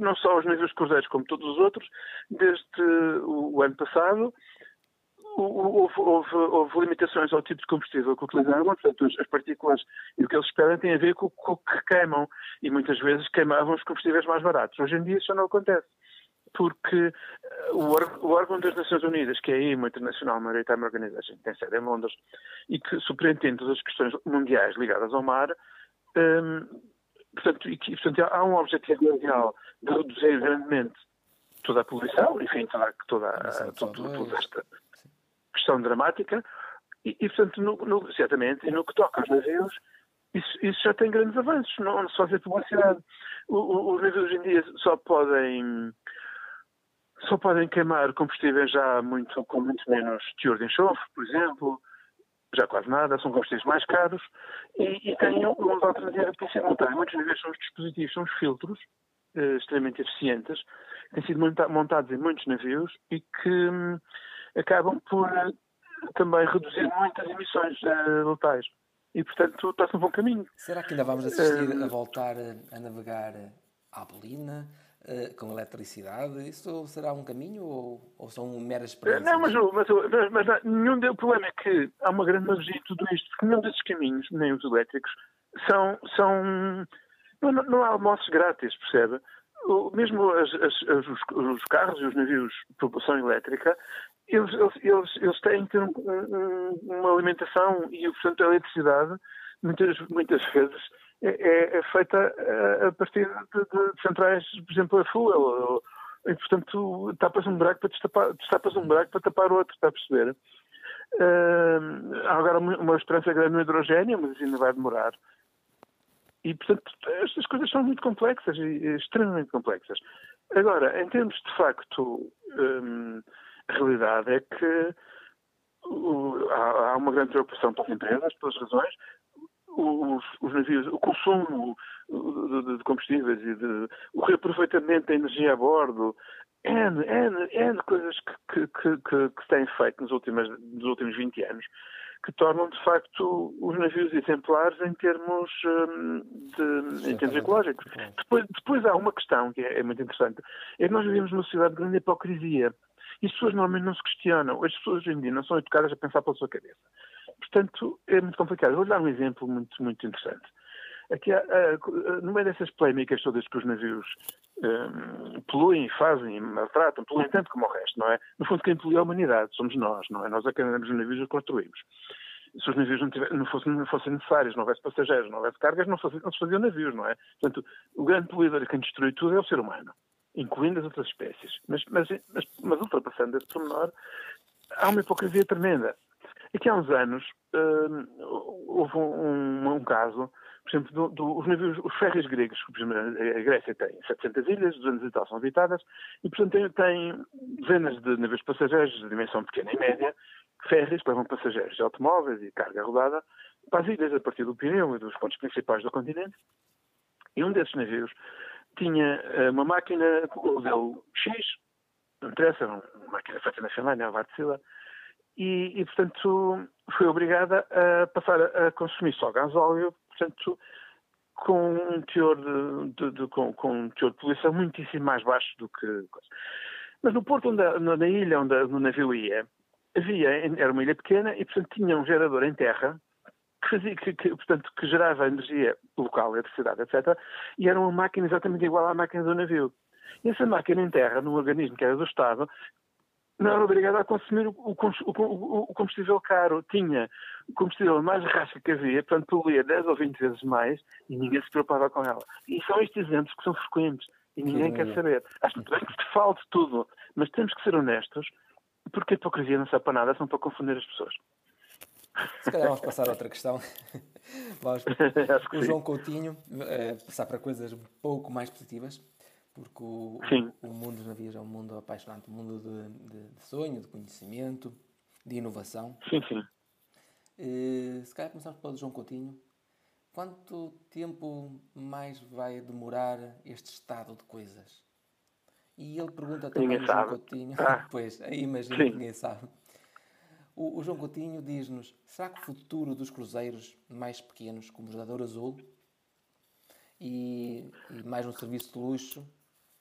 S1: não só os navios cruzeiros como todos os outros, desde o, ano passado houve, houve, houve, limitações ao tipo de combustível que utilizavam, portanto as, partículas e o que eles esperam tem a ver com, com o que queimam e muitas vezes queimavam os combustíveis mais baratos. Hoje em dia isso já não acontece porque eh, o órgão das Nações Unidas, que é a IMO, International Maritime Organization, que tem sede em Londres, e que superintende todas as questões mundiais ligadas ao mar, um, portanto, e, portanto, há um objetivo mundial de reduzir grandemente toda a poluição, enfim, toda, toda, toda, toda esta questão dramática, e, e portanto, no, no, certamente, e no que toca aos navios, isso, isso, já tem grandes avanços, não, só fazer publicidade. os navios hoje em dia só podem só podem queimar combustíveis já muito, com muito menos teor de enxofre, por exemplo, já quase nada, são combustíveis mais caros e, e têm uma alternativa que não tem. Muitos navios são os dispositivos, são os filtros eh, extremamente eficientes, que têm sido montados em muitos navios e que hum, acabam por uh, também reduzir muitas emissões uh, letais. E, portanto, está-se um bom caminho.
S2: Será que ainda vamos assistir uh, a voltar a navegar à bolina? Uh, com eletricidade, isso será um caminho ou, ou são meras experiências?
S1: Não, mas, mas, mas, mas nenhum o problema é que há uma grande magia em tudo isto, porque nenhum desses caminhos, nem os elétricos, são. são não, não há almoços grátis, percebe? mesmo as, as, os, os, carros e os navios de propulsão elétrica, eles, eles, eles têm que ter um, um, uma alimentação e, portanto, a eletricidade, muitas, muitas vezes, é, é, é feita a, a partir de, de, centrais, por exemplo, a fuel. E, portanto, tapas um buraco para destapar, destapas um buraco para tapar outro, está a perceber? Uh, há agora uma esperança grande no hidrogênio, mas ainda vai demorar. E, portanto, estas coisas são muito complexas, extremamente complexas. Agora, em termos de facto, hum, a realidade é que o, há, há, uma grande preocupação pelas empresas, pelas razões. Os, os navios, o consumo de, de combustíveis e de, o reaproveitamento da energia a bordo, N, N, N coisas que, que, que, que se têm feito nos últimos, nos últimos 20 anos que tornam de facto os navios exemplares em termos, hum, de, em termos ecológicos. Depois, depois há uma questão que é, é, muito interessante, é que nós vivemos numa sociedade de grande hipocrisia. E as pessoas normalmente não se questionam, as pessoas hoje em dia não são educadas a pensar pela sua cabeça. Portanto, é muito complicado. Vou dar um exemplo muito, muito interessante. Aqui, há, no meio dessas polémicas todas que os navios um, poluem, fazem, maltratam, poluem tanto como o resto, não é? No fundo, quem polui é a humanidade, somos nós, não é? Nós andamos os navios e os construímos. Se os navios não, não, fossem, não, fossem, necessários, não houvesse passageiros, não houvesse cargas, não, fosse, não se faziam navios, não é? Portanto, o grande poluidor quem destrui tudo é o ser humano, incluindo as outras espécies. Mas, mas, mas, mas ultrapassando esse pormenor, há uma hipocrisia tremenda. Aqui há uns anos hum, houve um, um, caso por exemplo, do, do, os navios, os ferries gregos, a Grécia tem 700 ilhas, 200 e tal são habitadas, e portanto tem, tem dezenas de navios passageiros de dimensão pequena e média, ferries que levam passageiros de automóveis e carga rodada para as ilhas a partir do Pireu e dos pontos principais do continente. E um desses navios tinha eh, uma máquina, o modelo X, não interessa, uma máquina feita na Finlândia, a Vartsila, e, e, portanto, foi obrigada a passar a consumir só gasóleo portanto, com um teor de, de, de com, com, um teor de poluição muitíssimo mais baixo do que. Mas no porto, onde, na ilha onde o navio ia, havia, era uma ilha pequena e, portanto, tinha um gerador em terra que, fazia, que, que, portanto, que gerava energia local, eletricidade, etc. E era uma máquina exatamente igual à máquina do navio. E essa máquina em terra, num organismo que era do Estado, não era obrigada a consumir o, o, o, o combustível caro. Tinha o combustível mais rasca que havia, portanto poluía 10 ou 20 vezes mais e ninguém se preocupava com ela. E são estes exemplos que são frequentes e ninguém Sim, quer saber. Acho muito bem que te falte tudo, mas temos que ser honestos porque a hipocrisia não serve para nada, são para confundir as pessoas.
S2: Se calhar vamos passar a outra questão. Vamos, o João Coutinho, é, passar para coisas um pouco mais positivas porque o, o, mundo dos navios é um mundo apaixonante, um mundo de, de, de sonho, de conhecimento, de inovação.
S1: Sim, sim.
S2: Uh, se calhar começamos pelo João Coutinho. Quanto tempo mais vai demorar este estado de coisas? E ele pergunta também ao João Coutinho. Ah. pois, aí imagino que ninguém sabe. O, o João Coutinho diz-nos: será que o futuro dos cruzeiros mais pequenos, como o Jogador Azul, e, e mais um serviço de luxo,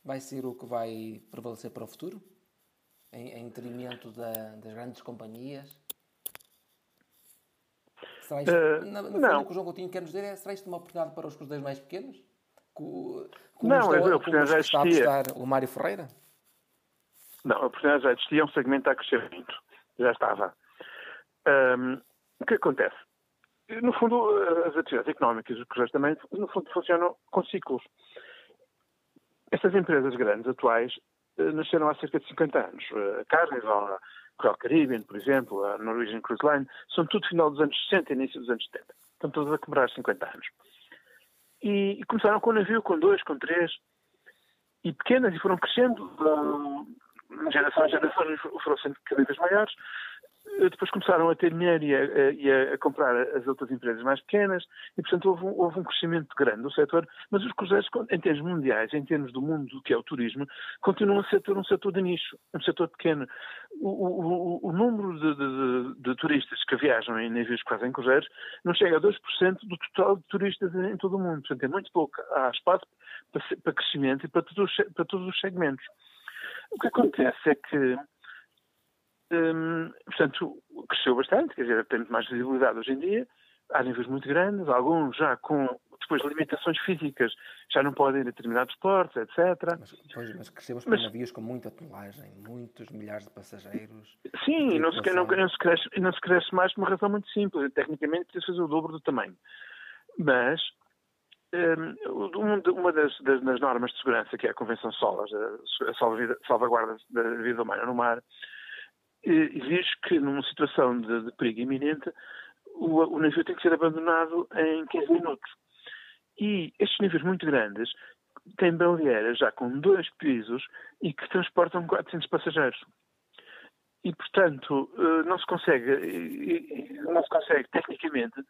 S2: vai ser o que vai prevalecer para o futuro? Em, em detrimento da, das grandes companhias? Será isto, uh, na, no fundo, o que o João Coutinho quer nos dizer é será isto uma oportunidade para os cruzeiros mais pequenos?
S1: como não, está, como já está a
S2: o Mário Ferreira?
S1: Não, a oportunidade já existia, é um segmento a crescer muito. Já estava. Um, o que acontece? no fundo, as atividades económicas os cruzeiros também, no fundo, funcionam com ciclos. Estas empresas grandes atuais eh, nasceram há cerca de 50 anos. A Carnival, a Royal Caribbean, por exemplo, a Norwegian Cruise Line, são tudo final dos anos 60 e início dos anos 70. Estão todas a quebrar 50 anos. E, e, começaram com um navio, com dois, com três, e pequenas, e foram crescendo, uh, geração a geração, foram sendo cada vez maiores, eh, depois começaram a ter dinheiro e a, e a, comprar as outras empresas mais pequenas e, portanto, houve um, houve um, crescimento grande do setor, mas os cruzeiros, em termos mundiais, em termos do mundo que é o turismo, continuam a ser um setor de nicho, um setor pequeno. O, o, o número de, de, de, turistas que viajam em navios quase em cruzeiros não chega a 2% do total de turistas em, todo o mundo. Portanto, é muito pouco. Há espaço para, para crescimento e para todos, para todos os segmentos. O que acontece é que Hum, portanto, cresceu bastante, quer dizer, tem mais visibilidade hoje em dia, há níveis muito grandes, alguns já com depois limitações físicas, já não podem ir a determinados portos, etc.
S2: Mas, pois, mas crescemos para navios com muita tonelagem, muitos milhares de passageiros.
S1: Sim, não se, não, não, se cresce, não se cresce mais por uma razão muito simples. Tecnicamente, precisa fazer o dobro do tamanho. Mas um, uma das, das, das, normas de segurança, que é a Convenção SOLAS, a salvaguarda da vida humana no mar, exige que, numa situação de, de perigo iminente, o, o, navio tem que ser abandonado em 15 minutos. E estes navios muito grandes têm baleeiras já com dois pisos e que transportam 400 passageiros. E, portanto, eh, não se consegue, não se consegue tecnicamente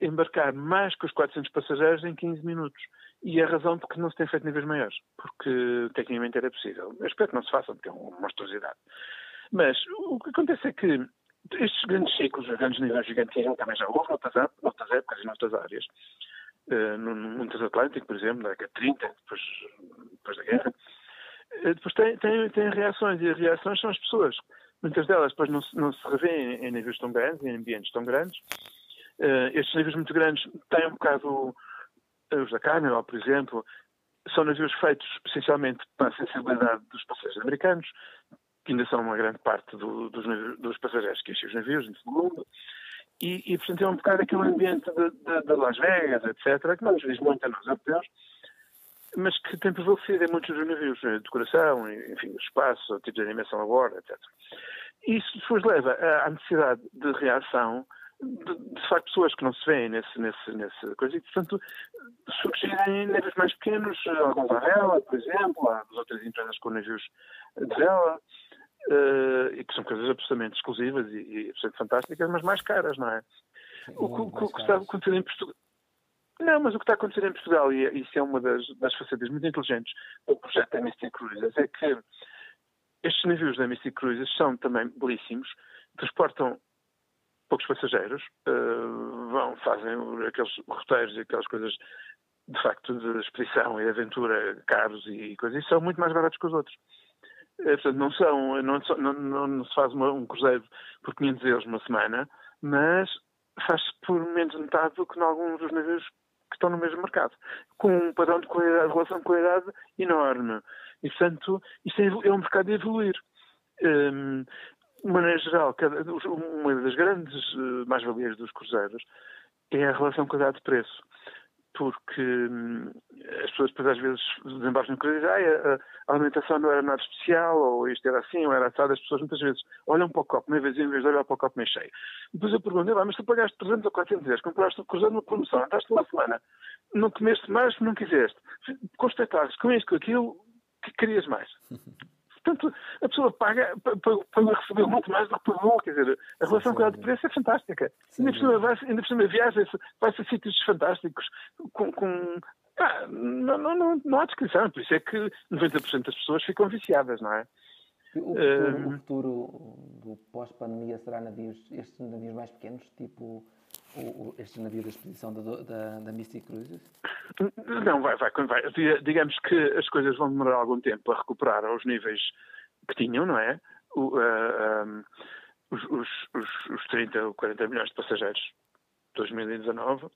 S1: embarcar mais que os 400 passageiros em 15 minutos. E a razão porque não se tem feito níveis maiores, porque tecnicamente era possível. Eu espero que não se faça, porque é uma monstruosidade. Mas o que acontece é que estes grandes ciclos, os grandes níveis gigantes, também já houve noutras, noutras épocas e noutras áreas. Uh, no, no Transatlântico, por exemplo, na década de 30, depois, depois da guerra. Uh, depois tem, tem, tem reações, e as reações são as pessoas. Muitas delas depois não, não se revêem em níveis tão grandes, em ambientes tão grandes. Uh, estes níveis muito grandes têm um bocado os da Carnival, por exemplo, são navios feitos essencialmente para a sensibilidade dos passageiros americanos, ainda são uma grande parte do, dos, dos, passageiros que enchem os navios em todo o mundo. E, e, portanto, é um bocado aquele ambiente de, Las Vegas, etc., que não nos diz muito a nós europeus, mas que tem prevalecido em muitos dos navios, a decoração, enfim, espaço, tipo de animação a bordo, etc. Isso depois leva à necessidade de reação de, de facto, pessoas que não se veem nesse, nesse, nesse coisa e, portanto, surgirem níveis mais pequenos, alguns à vela, por exemplo, há outras empresas com navios de vela, uh, e que são coisas absolutamente exclusivas e, e absolutamente fantásticas, mas mais caras, não é? Sim, o, o, o que está acontecendo em Portugal. Não, mas o que está acontecendo em Portugal, e isso é uma das, das facetas muito inteligentes do projeto da Mystic Cruises, é que estes navios da Mystic Cruises são também belíssimos, transportam poucos passageiros, uh, vão, fazem aqueles roteiros e aquelas coisas de facto de expedição e de aventura caros e coisas, e são muito mais baratos que os outros. É, portanto, não são, não, não, não se faz uma, um cruzeiro por 500 euros uma semana, mas faz-se por menos de metade do que em alguns dos navios que estão no mesmo mercado, com um padrão de qualidade, relação de qualidade enorme. E, portanto, isto é, é um mercado a evoluir. Um, de maneira geral, uma das grandes eh, mais-valias dos cruzeiros é a relação qualidade-preço porque hum, as pessoas depois às vezes desembarcam no dizem ah, a alimentação não era nada especial, ou isto era assim, ou era assado. As pessoas muitas vezes olham para o copo meio vazio em vez de olhar para o copo meio cheio. Depois eu pergunto, mas tu pagaste 300 ou 400 euros, compraste o cruzeiro numa promoção, andaste uma semana, não comeste mais, não quiseste. Espetáculos, com isto, com aquilo, que querias mais? Portanto, a pessoa paga para receber muito mais do que pagou. Quer dizer, a relação com de preço é fantástica. Sim, ainda, por cima, vai, ainda por cima viaja-se, vai-se a sítios fantásticos com. com ah, não, não, não, não há descrição. Por isso é que 90% das pessoas ficam viciadas, não é?
S2: O futuro, o futuro do pós-pandemia será navios, estes navios mais pequenos, tipo o, o, este navio da expedição da, da, da Mystic Cruises?
S1: Não, vai, vai, vai. Digamos que as coisas vão demorar algum tempo a recuperar aos níveis que tinham, não é? O, uh, eh, um, os, os, os, os 30 ou 40 milhões de passageiros de 2019.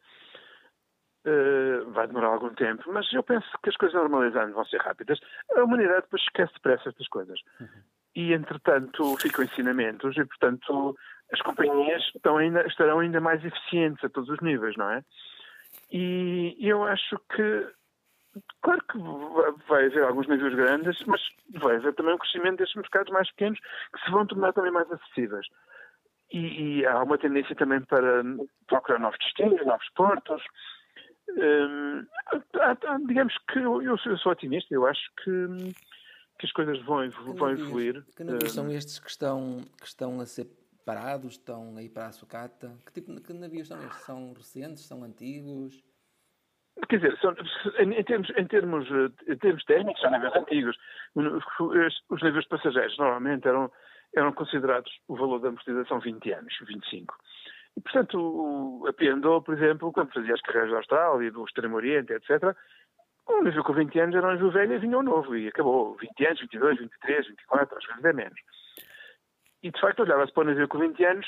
S1: Uh, vai demorar algum tempo, mas eu penso que as coisas normalizando vão ser rápidas. A humanidade depois esquece depressa estas coisas. Uhum. E, entretanto, ficam ensinamentos e, portanto, as companhias estão ainda, estarão ainda mais eficientes a todos os níveis, não é? E eu acho que, claro que vai haver alguns navios grandes, mas vai haver também um crescimento destes mercados mais pequenos que se vão tornar também mais acessíveis. E, e há uma tendência também para procurar novos destinos, novos portos. Hum, digamos que eu, eu, sou, otimista, eu acho que, que as coisas vão, vão evoluir.
S2: Que navios hum. são estes que estão, que estão a ser parados, estão aí para a sucata? Que tipo que navios são estes? São recentes, são antigos?
S1: Quer dizer, são, em, termos, em, termos, em termos técnicos, são navios antigos. Os navios de passageiros normalmente eram, eram considerados o valor da amortização 20 anos, 25. E, portanto, a P&O, por exemplo, quando fazia as carreiras da Austrália, do Extremo Oriente, etc., um navio com 20 anos era um navio velho e vinha um novo, e acabou. 20 anos, 22, 23, 24, às vezes é menos. E de facto olhava-se para o navio com 20 anos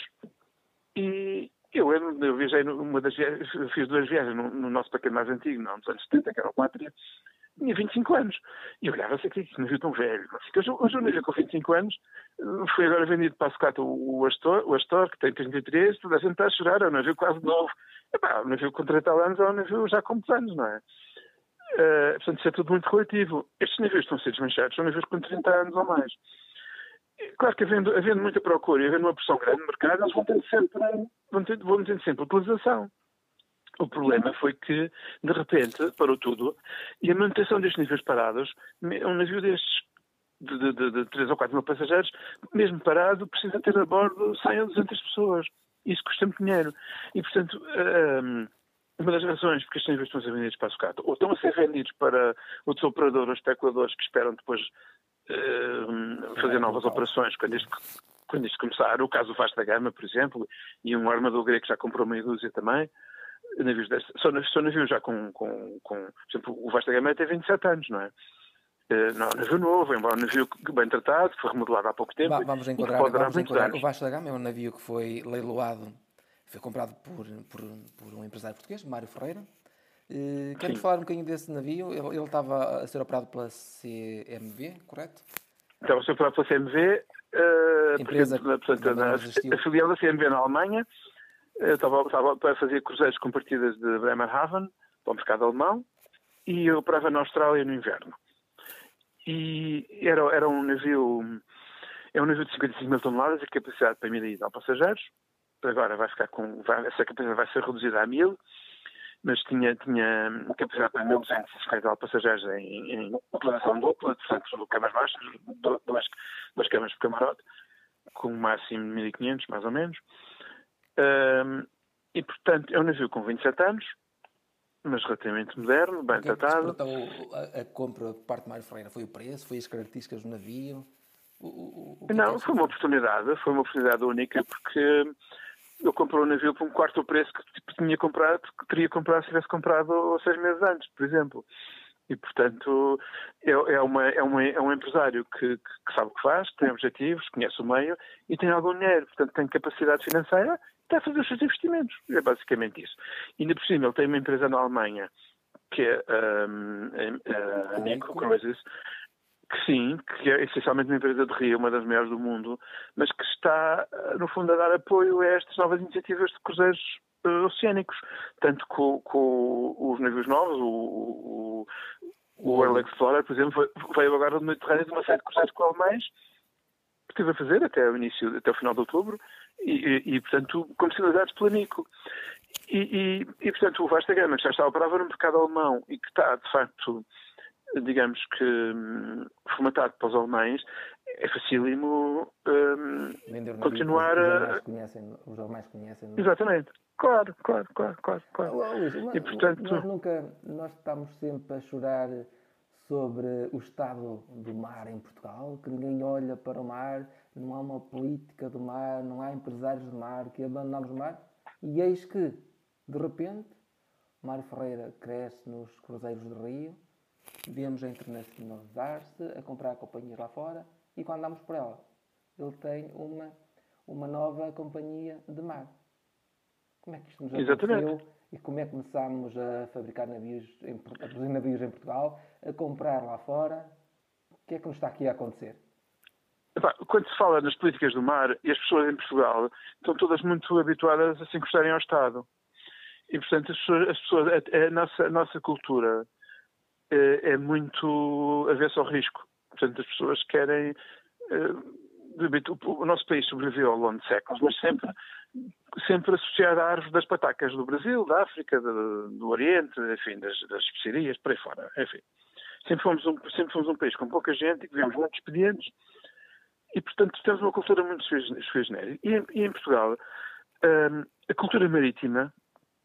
S1: e eu, eu viajei numa das viagens, fiz duas viagens no, no nosso paquete mais antigo, nos anos 70, que era o 4, tinha 25 anos. E olhava-se aqui, que navio tão velho. Hoje, hoje o navio com 25 anos foi agora vendido para a sucata o, Astor, o Astor, que tem 33, toda a gente está a chorar, é um navio quase novo. Epá, um navio com 30 anos é um navio já com muitos anos, não é? Uh, portanto, isso é tudo muito relativo. Estes navios estão a ser desmanchados, são navios com 30 anos ou mais. Claro que havendo, havendo muita procura e havendo uma pressão grande no mercado, eles vão tendo sempre, vão tendo, vão tendo sempre utilização. O problema foi que, de repente, parou tudo e a manutenção destes níveis parados, um navio destes de, de, de, de 3 ou 4 mil passageiros, mesmo parado, precisa ter a bordo 100 ou 200 pessoas. Isso custa muito dinheiro. E, portanto, um, uma das razões porque estes navios estão a ser vendidos para a sucata, ou estão a ser vendidos para outros operadores ou especuladores que esperam depois uh, fazer novas operações quando isto, quando isto começar. O caso do Vasta Gama, por exemplo, e um armador grego que já comprou meia dúzia também. Navios deste, só, só navios já com, com, com, Por exemplo, o Vasta Gama tem 27 anos, não é? Uh, não, navio novo, embora um navio bem tratado, que foi remodelado há pouco tempo.
S2: vamos enquadrar, vamos o Vasta Gama é um navio que foi leiloado, foi comprado por, por, por um empresário português, Mário Ferreira. Uh, Quero falar um bocadinho desse navio. Ele, ele, estava a ser operado pela CMV, correto?
S1: Estava a ser operado pela CMV, uh, Empresa porque, portanto, na, a filial da CMV na Alemanha. Uh, estava, para fazer cruzeiros com partidas de Bremerhaven para o mercado alemão e eu operava na Austrália no inverno. E era, era um navio, é um navio de 55 mil toneladas e capacidade para mil e tal passageiros. Agora vai ficar com, vai, essa capacidade vai ser reduzida a mil mas tinha, tinha capacidade para 1.250 passageiros em, em utilização dupla, portanto, camas baixas, duas, duas camas por camarote, com um máximo de 1.500, mais ou menos. E, portanto, é um navio com 27 anos, mas relativamente moderno, bem que tratado.
S2: É a, a, compra por parte de Mário Ferreira foi o preço, foi as características do navio?
S1: O, o, o Não, é foi uma oportunidade, foi uma oportunidade única, porque eu comprei o navio por um quarto do preço que tipo, tinha comprado, que teria comprado se tivesse comprado seis meses antes, por exemplo. E, portanto, é, é, uma, é, uma, é um empresário que, que, sabe o que faz, tem objetivos, conhece o meio e tem algum dinheiro, portanto, tem capacidade financeira está a fazer os seus investimentos. É basicamente isso. E, ainda por cima, ele tem uma empresa na Alemanha, que é um, a, Nico Cruises, que sim, que é essencialmente uma empresa de Rio, uma das maiores do mundo, mas que está, no fundo, a dar apoio a estas novas iniciativas de cruzeiros uh, oceânicos, tanto com, com, os navios novos, o, o, o World Explorer, por exemplo, veio agora do Mediterrâneo de uma série de cruzeiros com alemães, esteve a fazer até o início, até o final de outubro, e, e, e portanto, como sinalizados pela Nico. E, e, portanto, o Vasta Gama, que já está a operar no mercado alemão e que está, de facto, digamos que hum, formatado para os alemães, é facílimo um, continuar
S2: a. Os alemães conhecem.
S1: É? Exatamente. Claro, claro, claro, claro. claro.
S2: Luís, e, portanto... nós nunca, nós estamos sempre a chorar sobre o estado do mar em Portugal, que ninguém olha para o mar, não há uma política do mar, não há empresários do mar, que abandonamos o mar, e eis que, de repente, Mário Ferreira cresce nos cruzeiros do Rio, Vemos a internacionalizar-se, a comprar companhias lá fora e quando andamos por ela, ele tem uma, uma nova companhia de mar. Como é que isto nos aconteceu? Exatamente. E como é que começámos a fabricar navios, em, a produzir navios em Portugal, a comprar lá fora? O que é que nos está aqui a acontecer?
S1: quando se fala nas políticas do mar, e as pessoas em Portugal estão todas muito habituadas a se encostarem ao Estado. E, portanto, as pessoas, as pessoas a, a, nossa, a nossa cultura é, é muito avesso ao risco. Portanto, as pessoas querem. O, o nosso país sobreviveu ao longo de séculos, mas sempre, sempre associado à árvore das patacas do Brasil, da África, do, do Oriente, enfim, das, das especiarias, por aí fora. Enfim. Sempre fomos, um, sempre fomos um país com pouca gente e que vivemos muitos expedientes e, portanto, temos uma cultura muito sui generis. E, e, em Portugal, um, a cultura marítima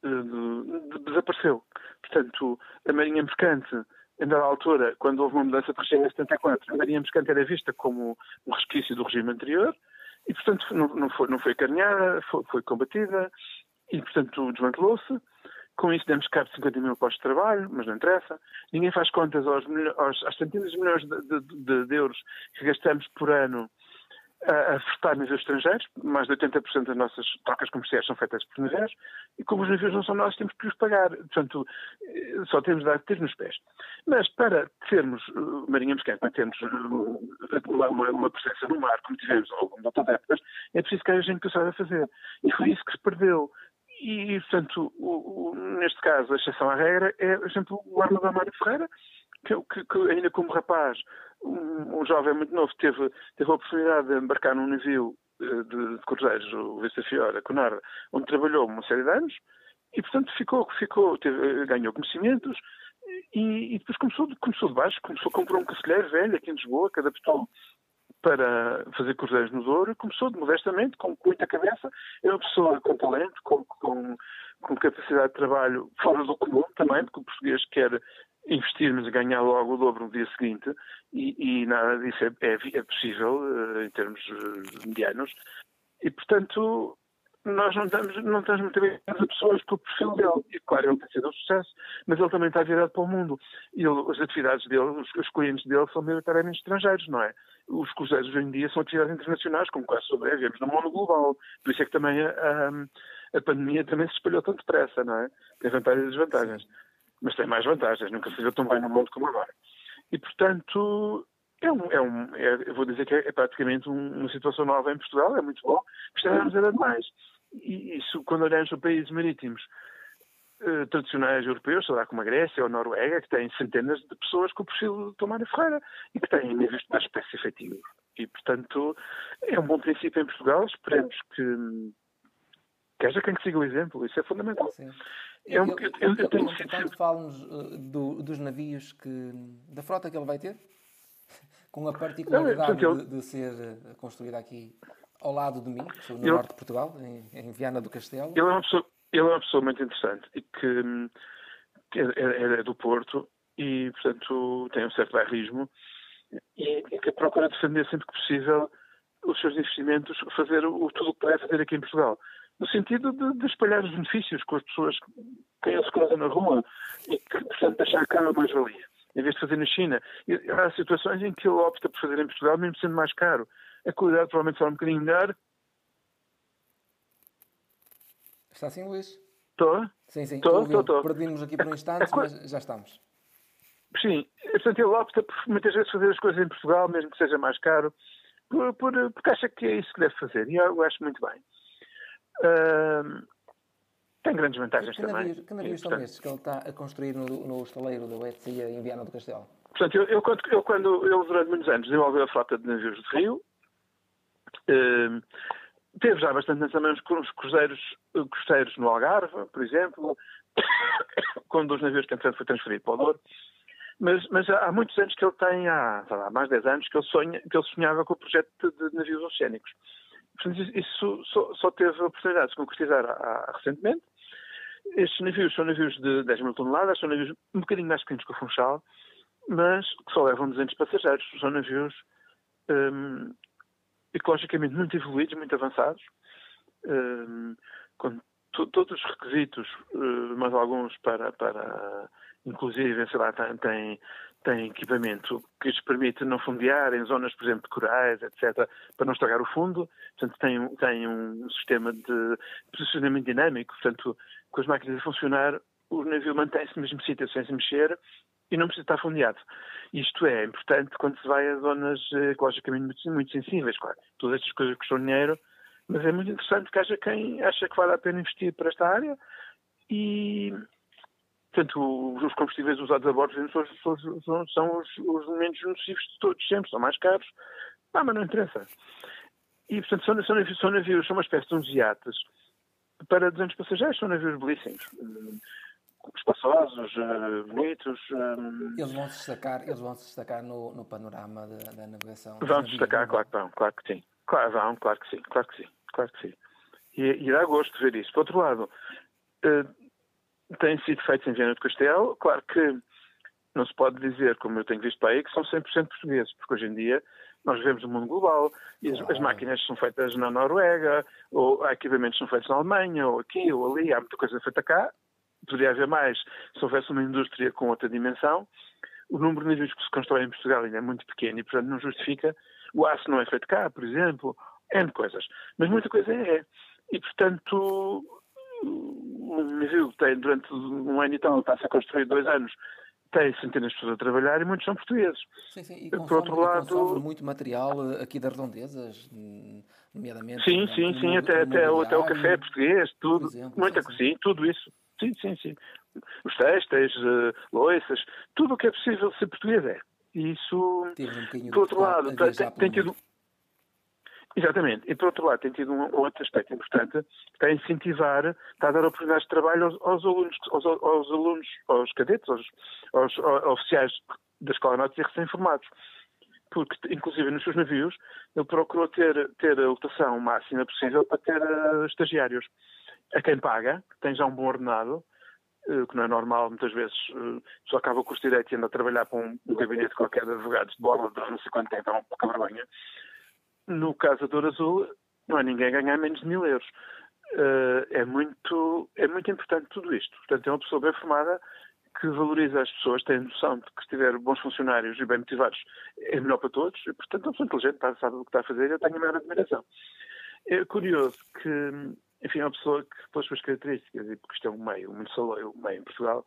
S1: uh, desapareceu. Portanto, a marinha mercante, em dada altura, quando houve uma mudança de regime em 74, a marinha mercante era vista como um resquício do regime anterior e, portanto, não, não foi, não foi foi, foi combatida e, portanto, desmantelou-se. Com isso demos cabo de 50 mil postos de trabalho, mas não interessa. Ninguém faz contas aos, aos, às centenas de milhões de, de, de, euros que gastamos por ano a, a furtar navios estrangeiros. Mais de 80% das nossas trocas comerciais são feitas por navios. E como os navios não são nossos, temos que os pagar. Portanto, eh, só temos de dar ter nos pés. Mas para termos uh, Marinha Mercante, para termos uh, uma, uma, presença no mar, como tivemos ao longo de outras épocas, é preciso que haja gente saiba fazer. E foi isso que se perdeu. E, portanto, o, o, neste caso, a exceção à regra é, por exemplo, o Arma da Mário Ferreira, que, que, que, ainda como rapaz, um, um, jovem muito novo, teve, teve a oportunidade de embarcar num navio eh, de, de cruzeiros, o Vista Fiora, Conarda, onde trabalhou uma série de anos, e, portanto, ficou, ficou teve, ganhou conhecimentos, e, e, depois começou, começou de baixo, começou, comprou um cacilheiro velho aqui em Lisboa, que adaptou para fazer cruzeiros no Douro, começou modestamente, com muita cabeça, é uma pessoa com talento, com, com, com, capacidade de trabalho fora do comum também, porque o português quer investir, mas ganhar logo o dobro no dia seguinte, e, e nada disso é, é, é possível uh, em termos uh, medianos, e portanto nós não estamos, não estamos muito bem a pessoas o perfil dele. E claro, ele tem sido um sucesso, mas ele também está virado para o mundo. E ele, as atividades dele, os, os clientes dele são maioritariamente estrangeiros, não é? os cruzeiros hoje em dia são atividades internacionais, como quase sobrevivemos no mundo global. Por isso é que também a, a, a, pandemia também se espalhou tão depressa, não é? Tem vantagens e desvantagens. Mas tem mais vantagens, nunca se tão bem no mundo como agora. E, portanto, é um, é um é, eu vou dizer que é, é praticamente um, uma situação nova em Portugal, é muito bom, precisamos era demais. E isso, quando olhamos para países marítimos, eh, tradicionais europeus, sei lá, como a Grécia ou a Noruega, que têm centenas de pessoas com o perfil de Tomário Ferreira e que têm níveis de mais espécie efetivos. E, portanto, é um bom princípio em Portugal. Esperemos que, que haja quem que siga o exemplo. Isso é fundamental. Sim.
S2: Eu, eu, eu, eu, eu tenho sido... Fala-nos uh, do, dos navios que, da frota que ele vai ter, com a particularidade Não, de, de, ser uh, construída aqui ao lado de mim, no norte de Portugal, em, em Viana do Castelo.
S1: Ele é uma pessoa ele é uma pessoa muito interessante e que, que é, é, é, do Porto e, portanto, tem um certo bairrismo e, e, que procura defender sempre que possível os seus investimentos, fazer o, tudo o que puder fazer aqui em Portugal. No sentido de, de espalhar os benefícios com as pessoas que se cruzam na rua e que, portanto, deixar cá a mais-valia, em vez de fazer na China. E há situações em que ele opta por fazer em Portugal, mesmo sendo mais caro. A qualidade provavelmente será um bocadinho melhor,
S2: Está sim, Luís?
S1: Estou?
S2: Sim, sim. Estou, estou, estou. Perdimos aqui por um instante, mas já estamos.
S1: Sim, portanto ele opta por muitas vezes fazer as coisas em Portugal, mesmo que seja mais caro, por, por, porque acha que é isso que deve fazer. E eu acho muito bem. Uh, tem grandes vantagens
S2: que
S1: também.
S2: Navios, que navios são estes que ele está a construir no, no estaleiro da Uetzia em Viana do Castelo?
S1: Portanto, eu, eu, eu, quando ele durante muitos anos desenvolveu a frota de navios de rio, uh, Teve já bastante também os cruzeiros costeiros no Algarve, por exemplo, com dois navios que entretanto foi transferido para o Douro. Mas, mas, há muitos anos que ele tem, há, há mais de 10 anos, que ele, sonha, que ele sonhava com o projeto de, navios oceânicos. Portanto, isso só, só, teve a oportunidade de se concretizar há, recentemente. Estes navios são navios de 10 mil toneladas, são navios um bocadinho mais pequenos que o Funchal, mas que só levam 200 passageiros. São navios um, ecologicamente muito evoluídos, muito avançados, um, com todos os requisitos, uh, mas alguns para, para inclusive, sei lá, tem, tem, tem equipamento que lhes permite não fundear em zonas, por exemplo, de corais, etc., para não estragar o fundo. Portanto, tem, tem um sistema de posicionamento dinâmico, portanto, com as máquinas a funcionar, o navio mantém-se no mesmo sítio sem se mexer e não precisa estar fundeado. Isto é importante quando se vai a zonas ecologicamente muito, muito sensíveis, claro. Todas estas coisas custam dinheiro, mas é muito interessante que haja quem acha que vale a pena investir para esta área e, portanto, os combustíveis usados a bordo são, são, são os, os, menos nocivos de todos sempre, são mais caros, ah, mas não interessa. E, portanto, são, são, navios, são navios, são uma espécie de uns iates para 200 passageiros, são navios belíssimos espaçosos, uh, bonitos.
S2: Um... Eles vão se destacar, eles vão se destacar no, no panorama da, da navegação.
S1: Vão se destacar, claro que vão, claro que sim. Claro, vão, claro que sim, claro que sim, claro que sim. E, e dá gosto de ver isso. Por outro lado, têm sido feitos em Viana do Castelo, claro que não se pode dizer, como eu tenho visto para aí, que são 100% portugueses, porque hoje em dia nós vivemos no mundo global e as, as, máquinas são feitas na Noruega, ou há equipamentos são feitos na Alemanha, ou aqui, ou ali, há muita coisa feita cá. Poderia haver mais se houvesse uma indústria com outra dimensão. O número de navios que se constroem em Portugal ainda é muito pequeno e, portanto, não justifica. O aço não é feito cá, por exemplo, N coisas. Mas muita coisa é. E, portanto, um navio que tem durante um ano e tal, está a ser construído dois anos, tem centenas de pessoas a trabalhar e muitos são portugueses.
S2: Sim, sim. E consome, Por outro lado, muito material eh, aqui das redondezas, nomeadamente.
S1: Sim, sim, sim, até, até, até o café português, tudo. Exemplo, muita sim, sim, tudo isso. Sim, sim, sim. Os textos, uh, loiças, tudo o que é possível ser português é. E isso, um por outro lado, tem, tem tido. Exatamente. E, por outro lado, tem tido um outro aspecto importante, que está a incentivar, está a dar oportunidades de trabalho aos, aos alunos, aos, aos, alunos, aos cadetes, aos, aos, oficiais da Escola Náutica recém-formados. Porque, inclusive, nos seus navios, ele procurou ter, ter a lotação máxima possível para ter uh, estagiários. A quem paga, que tem já um bom ordenado, uh, que não é normal, muitas vezes uh, só acaba o curso Direito e anda a trabalhar para um, um gabinete qualquer de advogados de bola, de não sei quanto tempo, é uma pouca vergonha no caso da Azul, não há ninguém a ganhar menos de mil euros. Uh, é, muito, é muito importante tudo isto. Portanto, é uma pessoa bem formada que valoriza as pessoas, tem noção de que se tiver bons funcionários e bem motivados é melhor para todos, e, portanto é uma pessoa inteligente, sabe o que está a fazer e eu tenho a maior admiração. É curioso que, enfim, é uma pessoa que, pelas suas características, e porque isto é um meio, muito saloio, um meio em Portugal,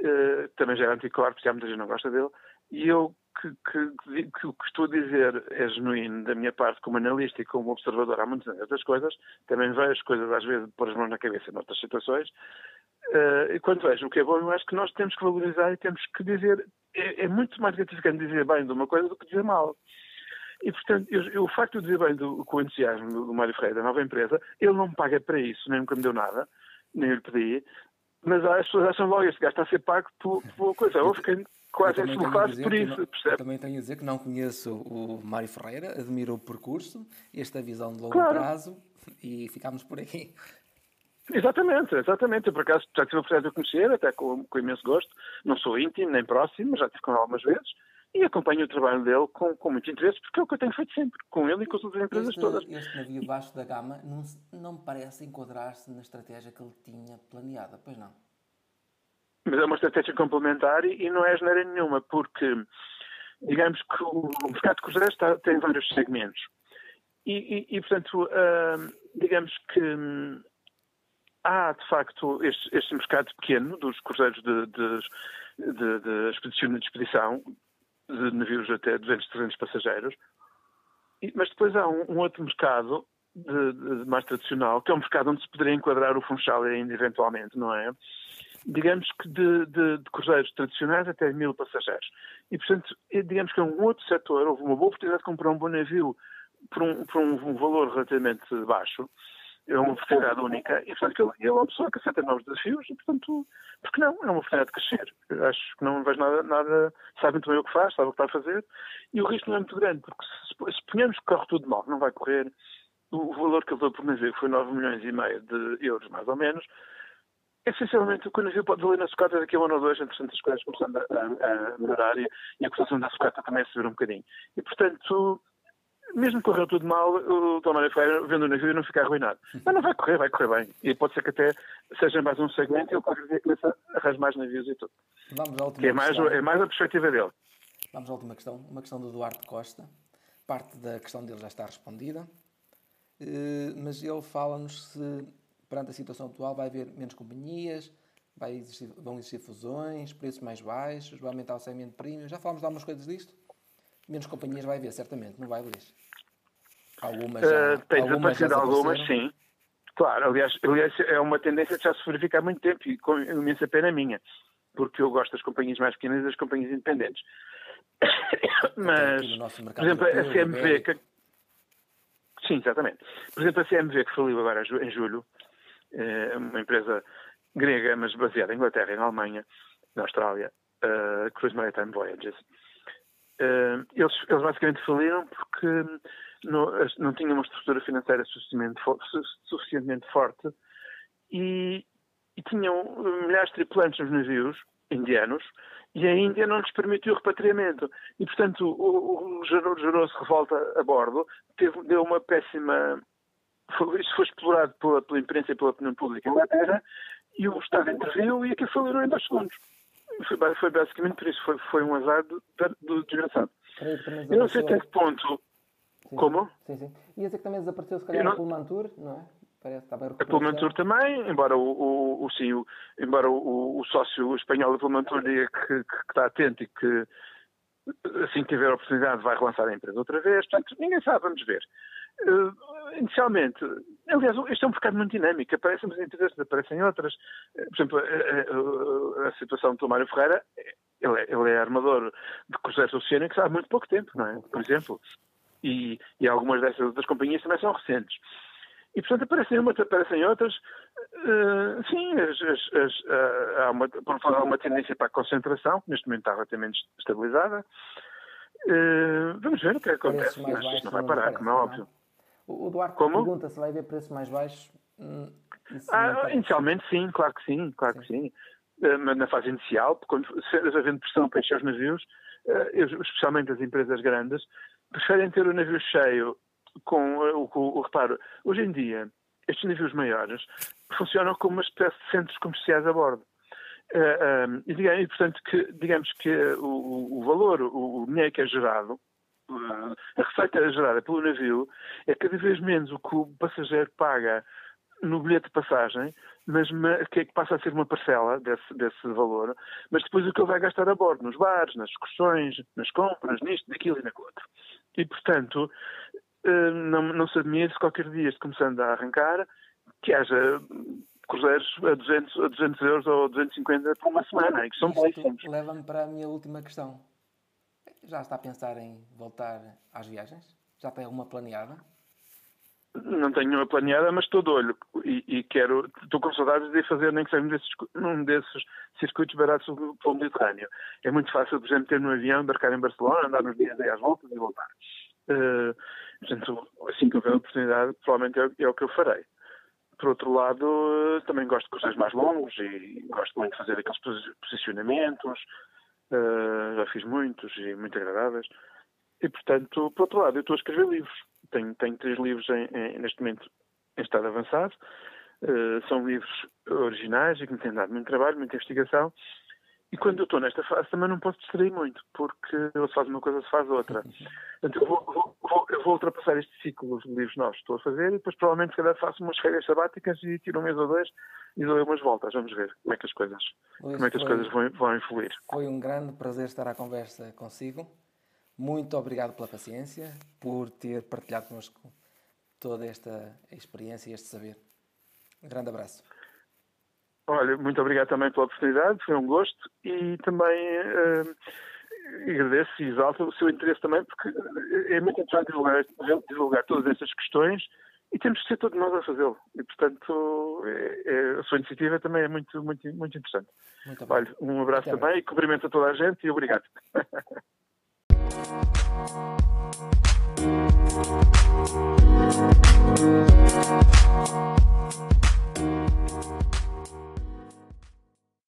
S1: uh, também já é anticorpo, já muita gente não gosta dele, e eu que, que, que, o que estou a dizer é genuíno da minha parte como analista e como observador há muitos anos das coisas, também vejo as coisas às vezes pôr as mãos na cabeça em outras situações, uh, e quando vejo o que é bom, eu acho que nós temos que valorizar e temos que dizer, é, é muito mais gratificante dizer bem de uma coisa do que dizer mal. E, portanto, eu, eu, o facto de dizer bem do, com o entusiasmo do, do Mário Freire, da nova empresa, ele não me paga para isso, nem nunca me deu nada, nem eu lhe pedi, mas as pessoas acham logo, este gajo está a ser pago por, por coisa. Eu fiquei quase insultado por isso,
S2: percebe? Também tenho a dizer que não conheço o Mário Ferreira, admiro o percurso, esta visão de longo claro. prazo e ficámos por aqui.
S1: Exatamente, exatamente. Eu, por acaso, já tive a oportunidade de o conhecer, até com, com imenso gosto. Não sou íntimo nem próximo, já estive com ele algumas vezes. E acompanho o trabalho dele com, com muito interesse, porque é o que eu tenho feito sempre, com ele e com as outras empresas
S2: este,
S1: todas.
S2: Este navio baixo da gama não, não me parece enquadrar-se na estratégia que ele tinha planeada, pois não?
S1: Mas é uma estratégia complementar e, e não é geneira nenhuma, porque digamos que o, mercado de cruzeiros está, tem vários segmentos. E, e, e portanto, uh, digamos que um, há, de facto, este, este, mercado pequeno dos cruzeiros de, de, de, de, expedição, de expedição, de navios até 200, 300 passageiros, mas depois há um, um outro mercado de, de, mais tradicional, que é um mercado onde se poderia enquadrar o Funchal ainda eventualmente, não é? Digamos que de, de, de, cruzeiros tradicionais até mil passageiros. E, portanto, é, digamos que é um outro setor, houve uma boa oportunidade de comprar um bom navio por um, por um, valor relativamente baixo, é uma oportunidade única, e, portanto, ele, é uma pessoa que aceita novos desafios, e, portanto, porque não? É uma oportunidade de crescer. Eu acho que não vejo nada, nada, sabe muito bem o que faz, sabe o que está a fazer, e o risco não é muito grande, porque se, se ponhamos que corre tudo mal, não vai correr, o valor que ele deu por navio foi 9 milhões e meio de euros, mais ou menos, essencialmente o que o navio pode valer na sucata daqui a um ano ou dois, entretanto as coisas começando a, a, melhorar e, a cotação da sucata também a subir um bocadinho. E, portanto, mesmo que correu tudo mal, o Dom Mário Ferreira, vendo o navio, não fica arruinado. Mas não vai correr, vai correr bem. E pode ser que até seja mais um segmento e ele qualquer dia começa a arranjar mais navios e tudo.
S2: Vamos à última
S1: que é mais, é mais a perspectiva dele.
S2: Vamos à última questão. Uma questão do Duarte Costa. Parte da questão dele já está respondida. Uh, mas ele fala-nos se perante a situação atual vai haver menos companhias, existir, vão existir fusões, preços mais baixos, vai aumentar o segmento premium. Já falámos de algumas coisas disto. Menos companhias vai haver, certamente, não vai, Luís?
S1: Algumas já, uh, Tem desaparecido algumas, sim. Claro, aliás, aliás, é uma tendência que já se verifica há muito tempo e com imensa pena minha, porque eu gosto das companhias mais pequenas e das companhias independentes. Mas, por exemplo, a CMV, que... sim, exatamente. Por exemplo, a CMV que faliu agora em julho, uma empresa grega, mas baseada em Inglaterra, em Alemanha, na Austrália, uh, Cruise Maritime Voyages. Uh, eles, eles basicamente faliram porque não, não tinham uma estrutura financeira suficientemente, suficientemente forte e, e, tinham milhares de tripulantes nos navios indianos e a Índia não lhes permitiu o repatriamento. E, portanto, o, o gerou-se revolta a bordo, teve, deu uma péssima. Foi, isso foi explorado pela, pela imprensa e pela opinião pública em Inglaterra e o Estado interviu e aquilo faliram em dois segundos. Foi, foi basicamente por isso, foi, foi um azar do, do desgraçado. Eu não sei até que ponto.
S2: Sim,
S1: Como?
S2: Sim, sim. Ia dizer que também desapareceu, se calhar, não... a Pullmantur, não é? Parece que
S1: A também, embora o, o, o sim, o, embora o, o, sócio espanhol da Pullmantur diga que, que, que, está atento e que assim que tiver a oportunidade vai relançar a empresa outra vez. Portanto, ninguém sabe, vamos ver. Uh, inicialmente, aliás, este é um mercado muito dinâmico, aparecem umas empresas, aparecem outras. Uh, por exemplo, a, a, a, situação do Mário Ferreira, ele é, ele é armador de cruzeiros oceânicos há muito pouco tempo, não é? Por exemplo. E, e algumas dessas outras companhias também são recentes. E, portanto, aparecem umas, aparecem outras. Uh, sim, as, as, as, uh, há, uma, há uma tendência para a concentração, que neste momento está relativamente estabilizada. Uh, vamos ver o que acontece, mas isto não vai parar, como é óbvio.
S2: O Duarte como? pergunta se vai haver preços mais baixos. Hum,
S1: ah, inicialmente sim, claro que sim, claro sim. que sim. Mas na fase inicial, quando havendo pressão para encher os navios, especialmente as empresas grandes, preferem ter o navio cheio com o, o, o reparo. Hoje em dia, estes navios maiores funcionam como uma espécie de centros comerciais a bordo. Uh, um, e, digamos, portanto, que, digamos que o, o valor, o, o, dinheiro que é gerado, a receita gerada pelo navio, é cada vez menos o que o passageiro paga no bilhete de passagem, mas que, é que passa a ser uma parcela desse, desse valor, mas depois o que ele vai gastar a bordo, nos bares, nas excursões, nas compras, nisto, naquilo e naquilo outro. E, portanto, eh, não, não se admite qualquer dia, começando a arrancar, que haja cruzeiros a 200, a 200 euros ou 250 por uma semana, que são.
S2: Leva-me para a minha última questão. Já está a pensar em voltar às viagens? Já tem alguma planeada?
S1: Não tenho nenhuma planeada, mas estou de olho e, e, quero, estou com saudades de fazer nem que seja um desses, um desses circuitos baratos pelo Mediterrâneo. É muito fácil, por exemplo, ter no avião, embarcar em Barcelona, andar nos dias aí às voltas e voltar. Uh, portanto, assim que houver oportunidade, provavelmente é, é, o que eu farei. Por outro lado, também gosto de coisas mais longos e gosto muito de fazer aqueles posicionamentos. Uh, já fiz muitos e muito agradáveis. E, portanto, por outro lado, eu estou a escrever livros. Tenho, tenho três livros em, em, neste momento em estado avançado. Uh, são livros originais e que me têm dado muito trabalho, muita investigação. E quando eu estou nesta fase também não posso distrair muito, porque ou se faz uma coisa ou se faz outra. Portanto, eu vou, vou, vou, eu vou ultrapassar este ciclo de livros novos que estou a fazer e depois provavelmente se calhar faço umas férias sabáticas e tiro um mês ou dois e dou umas voltas. Vamos ver como é que as coisas, Luís, como é que as foi, coisas vão, vão influir.
S2: Foi um grande prazer estar à conversa consigo. Muito obrigado pela paciência, por ter partilhado connosco toda esta experiência e este saber. Um grande abraço.
S1: Olha, muito obrigado também pela oportunidade, foi um gosto e também uh, agradeço e exalto o seu interesse também, porque é muito interessante divulgar, divulgar todas estas questões e temos que ser todos nós a fazê-lo. E, portanto, é, é, a sua iniciativa também é muito, muito, muito interessante. Muito Olha, um abraço também e cumprimento a toda a gente e obrigado.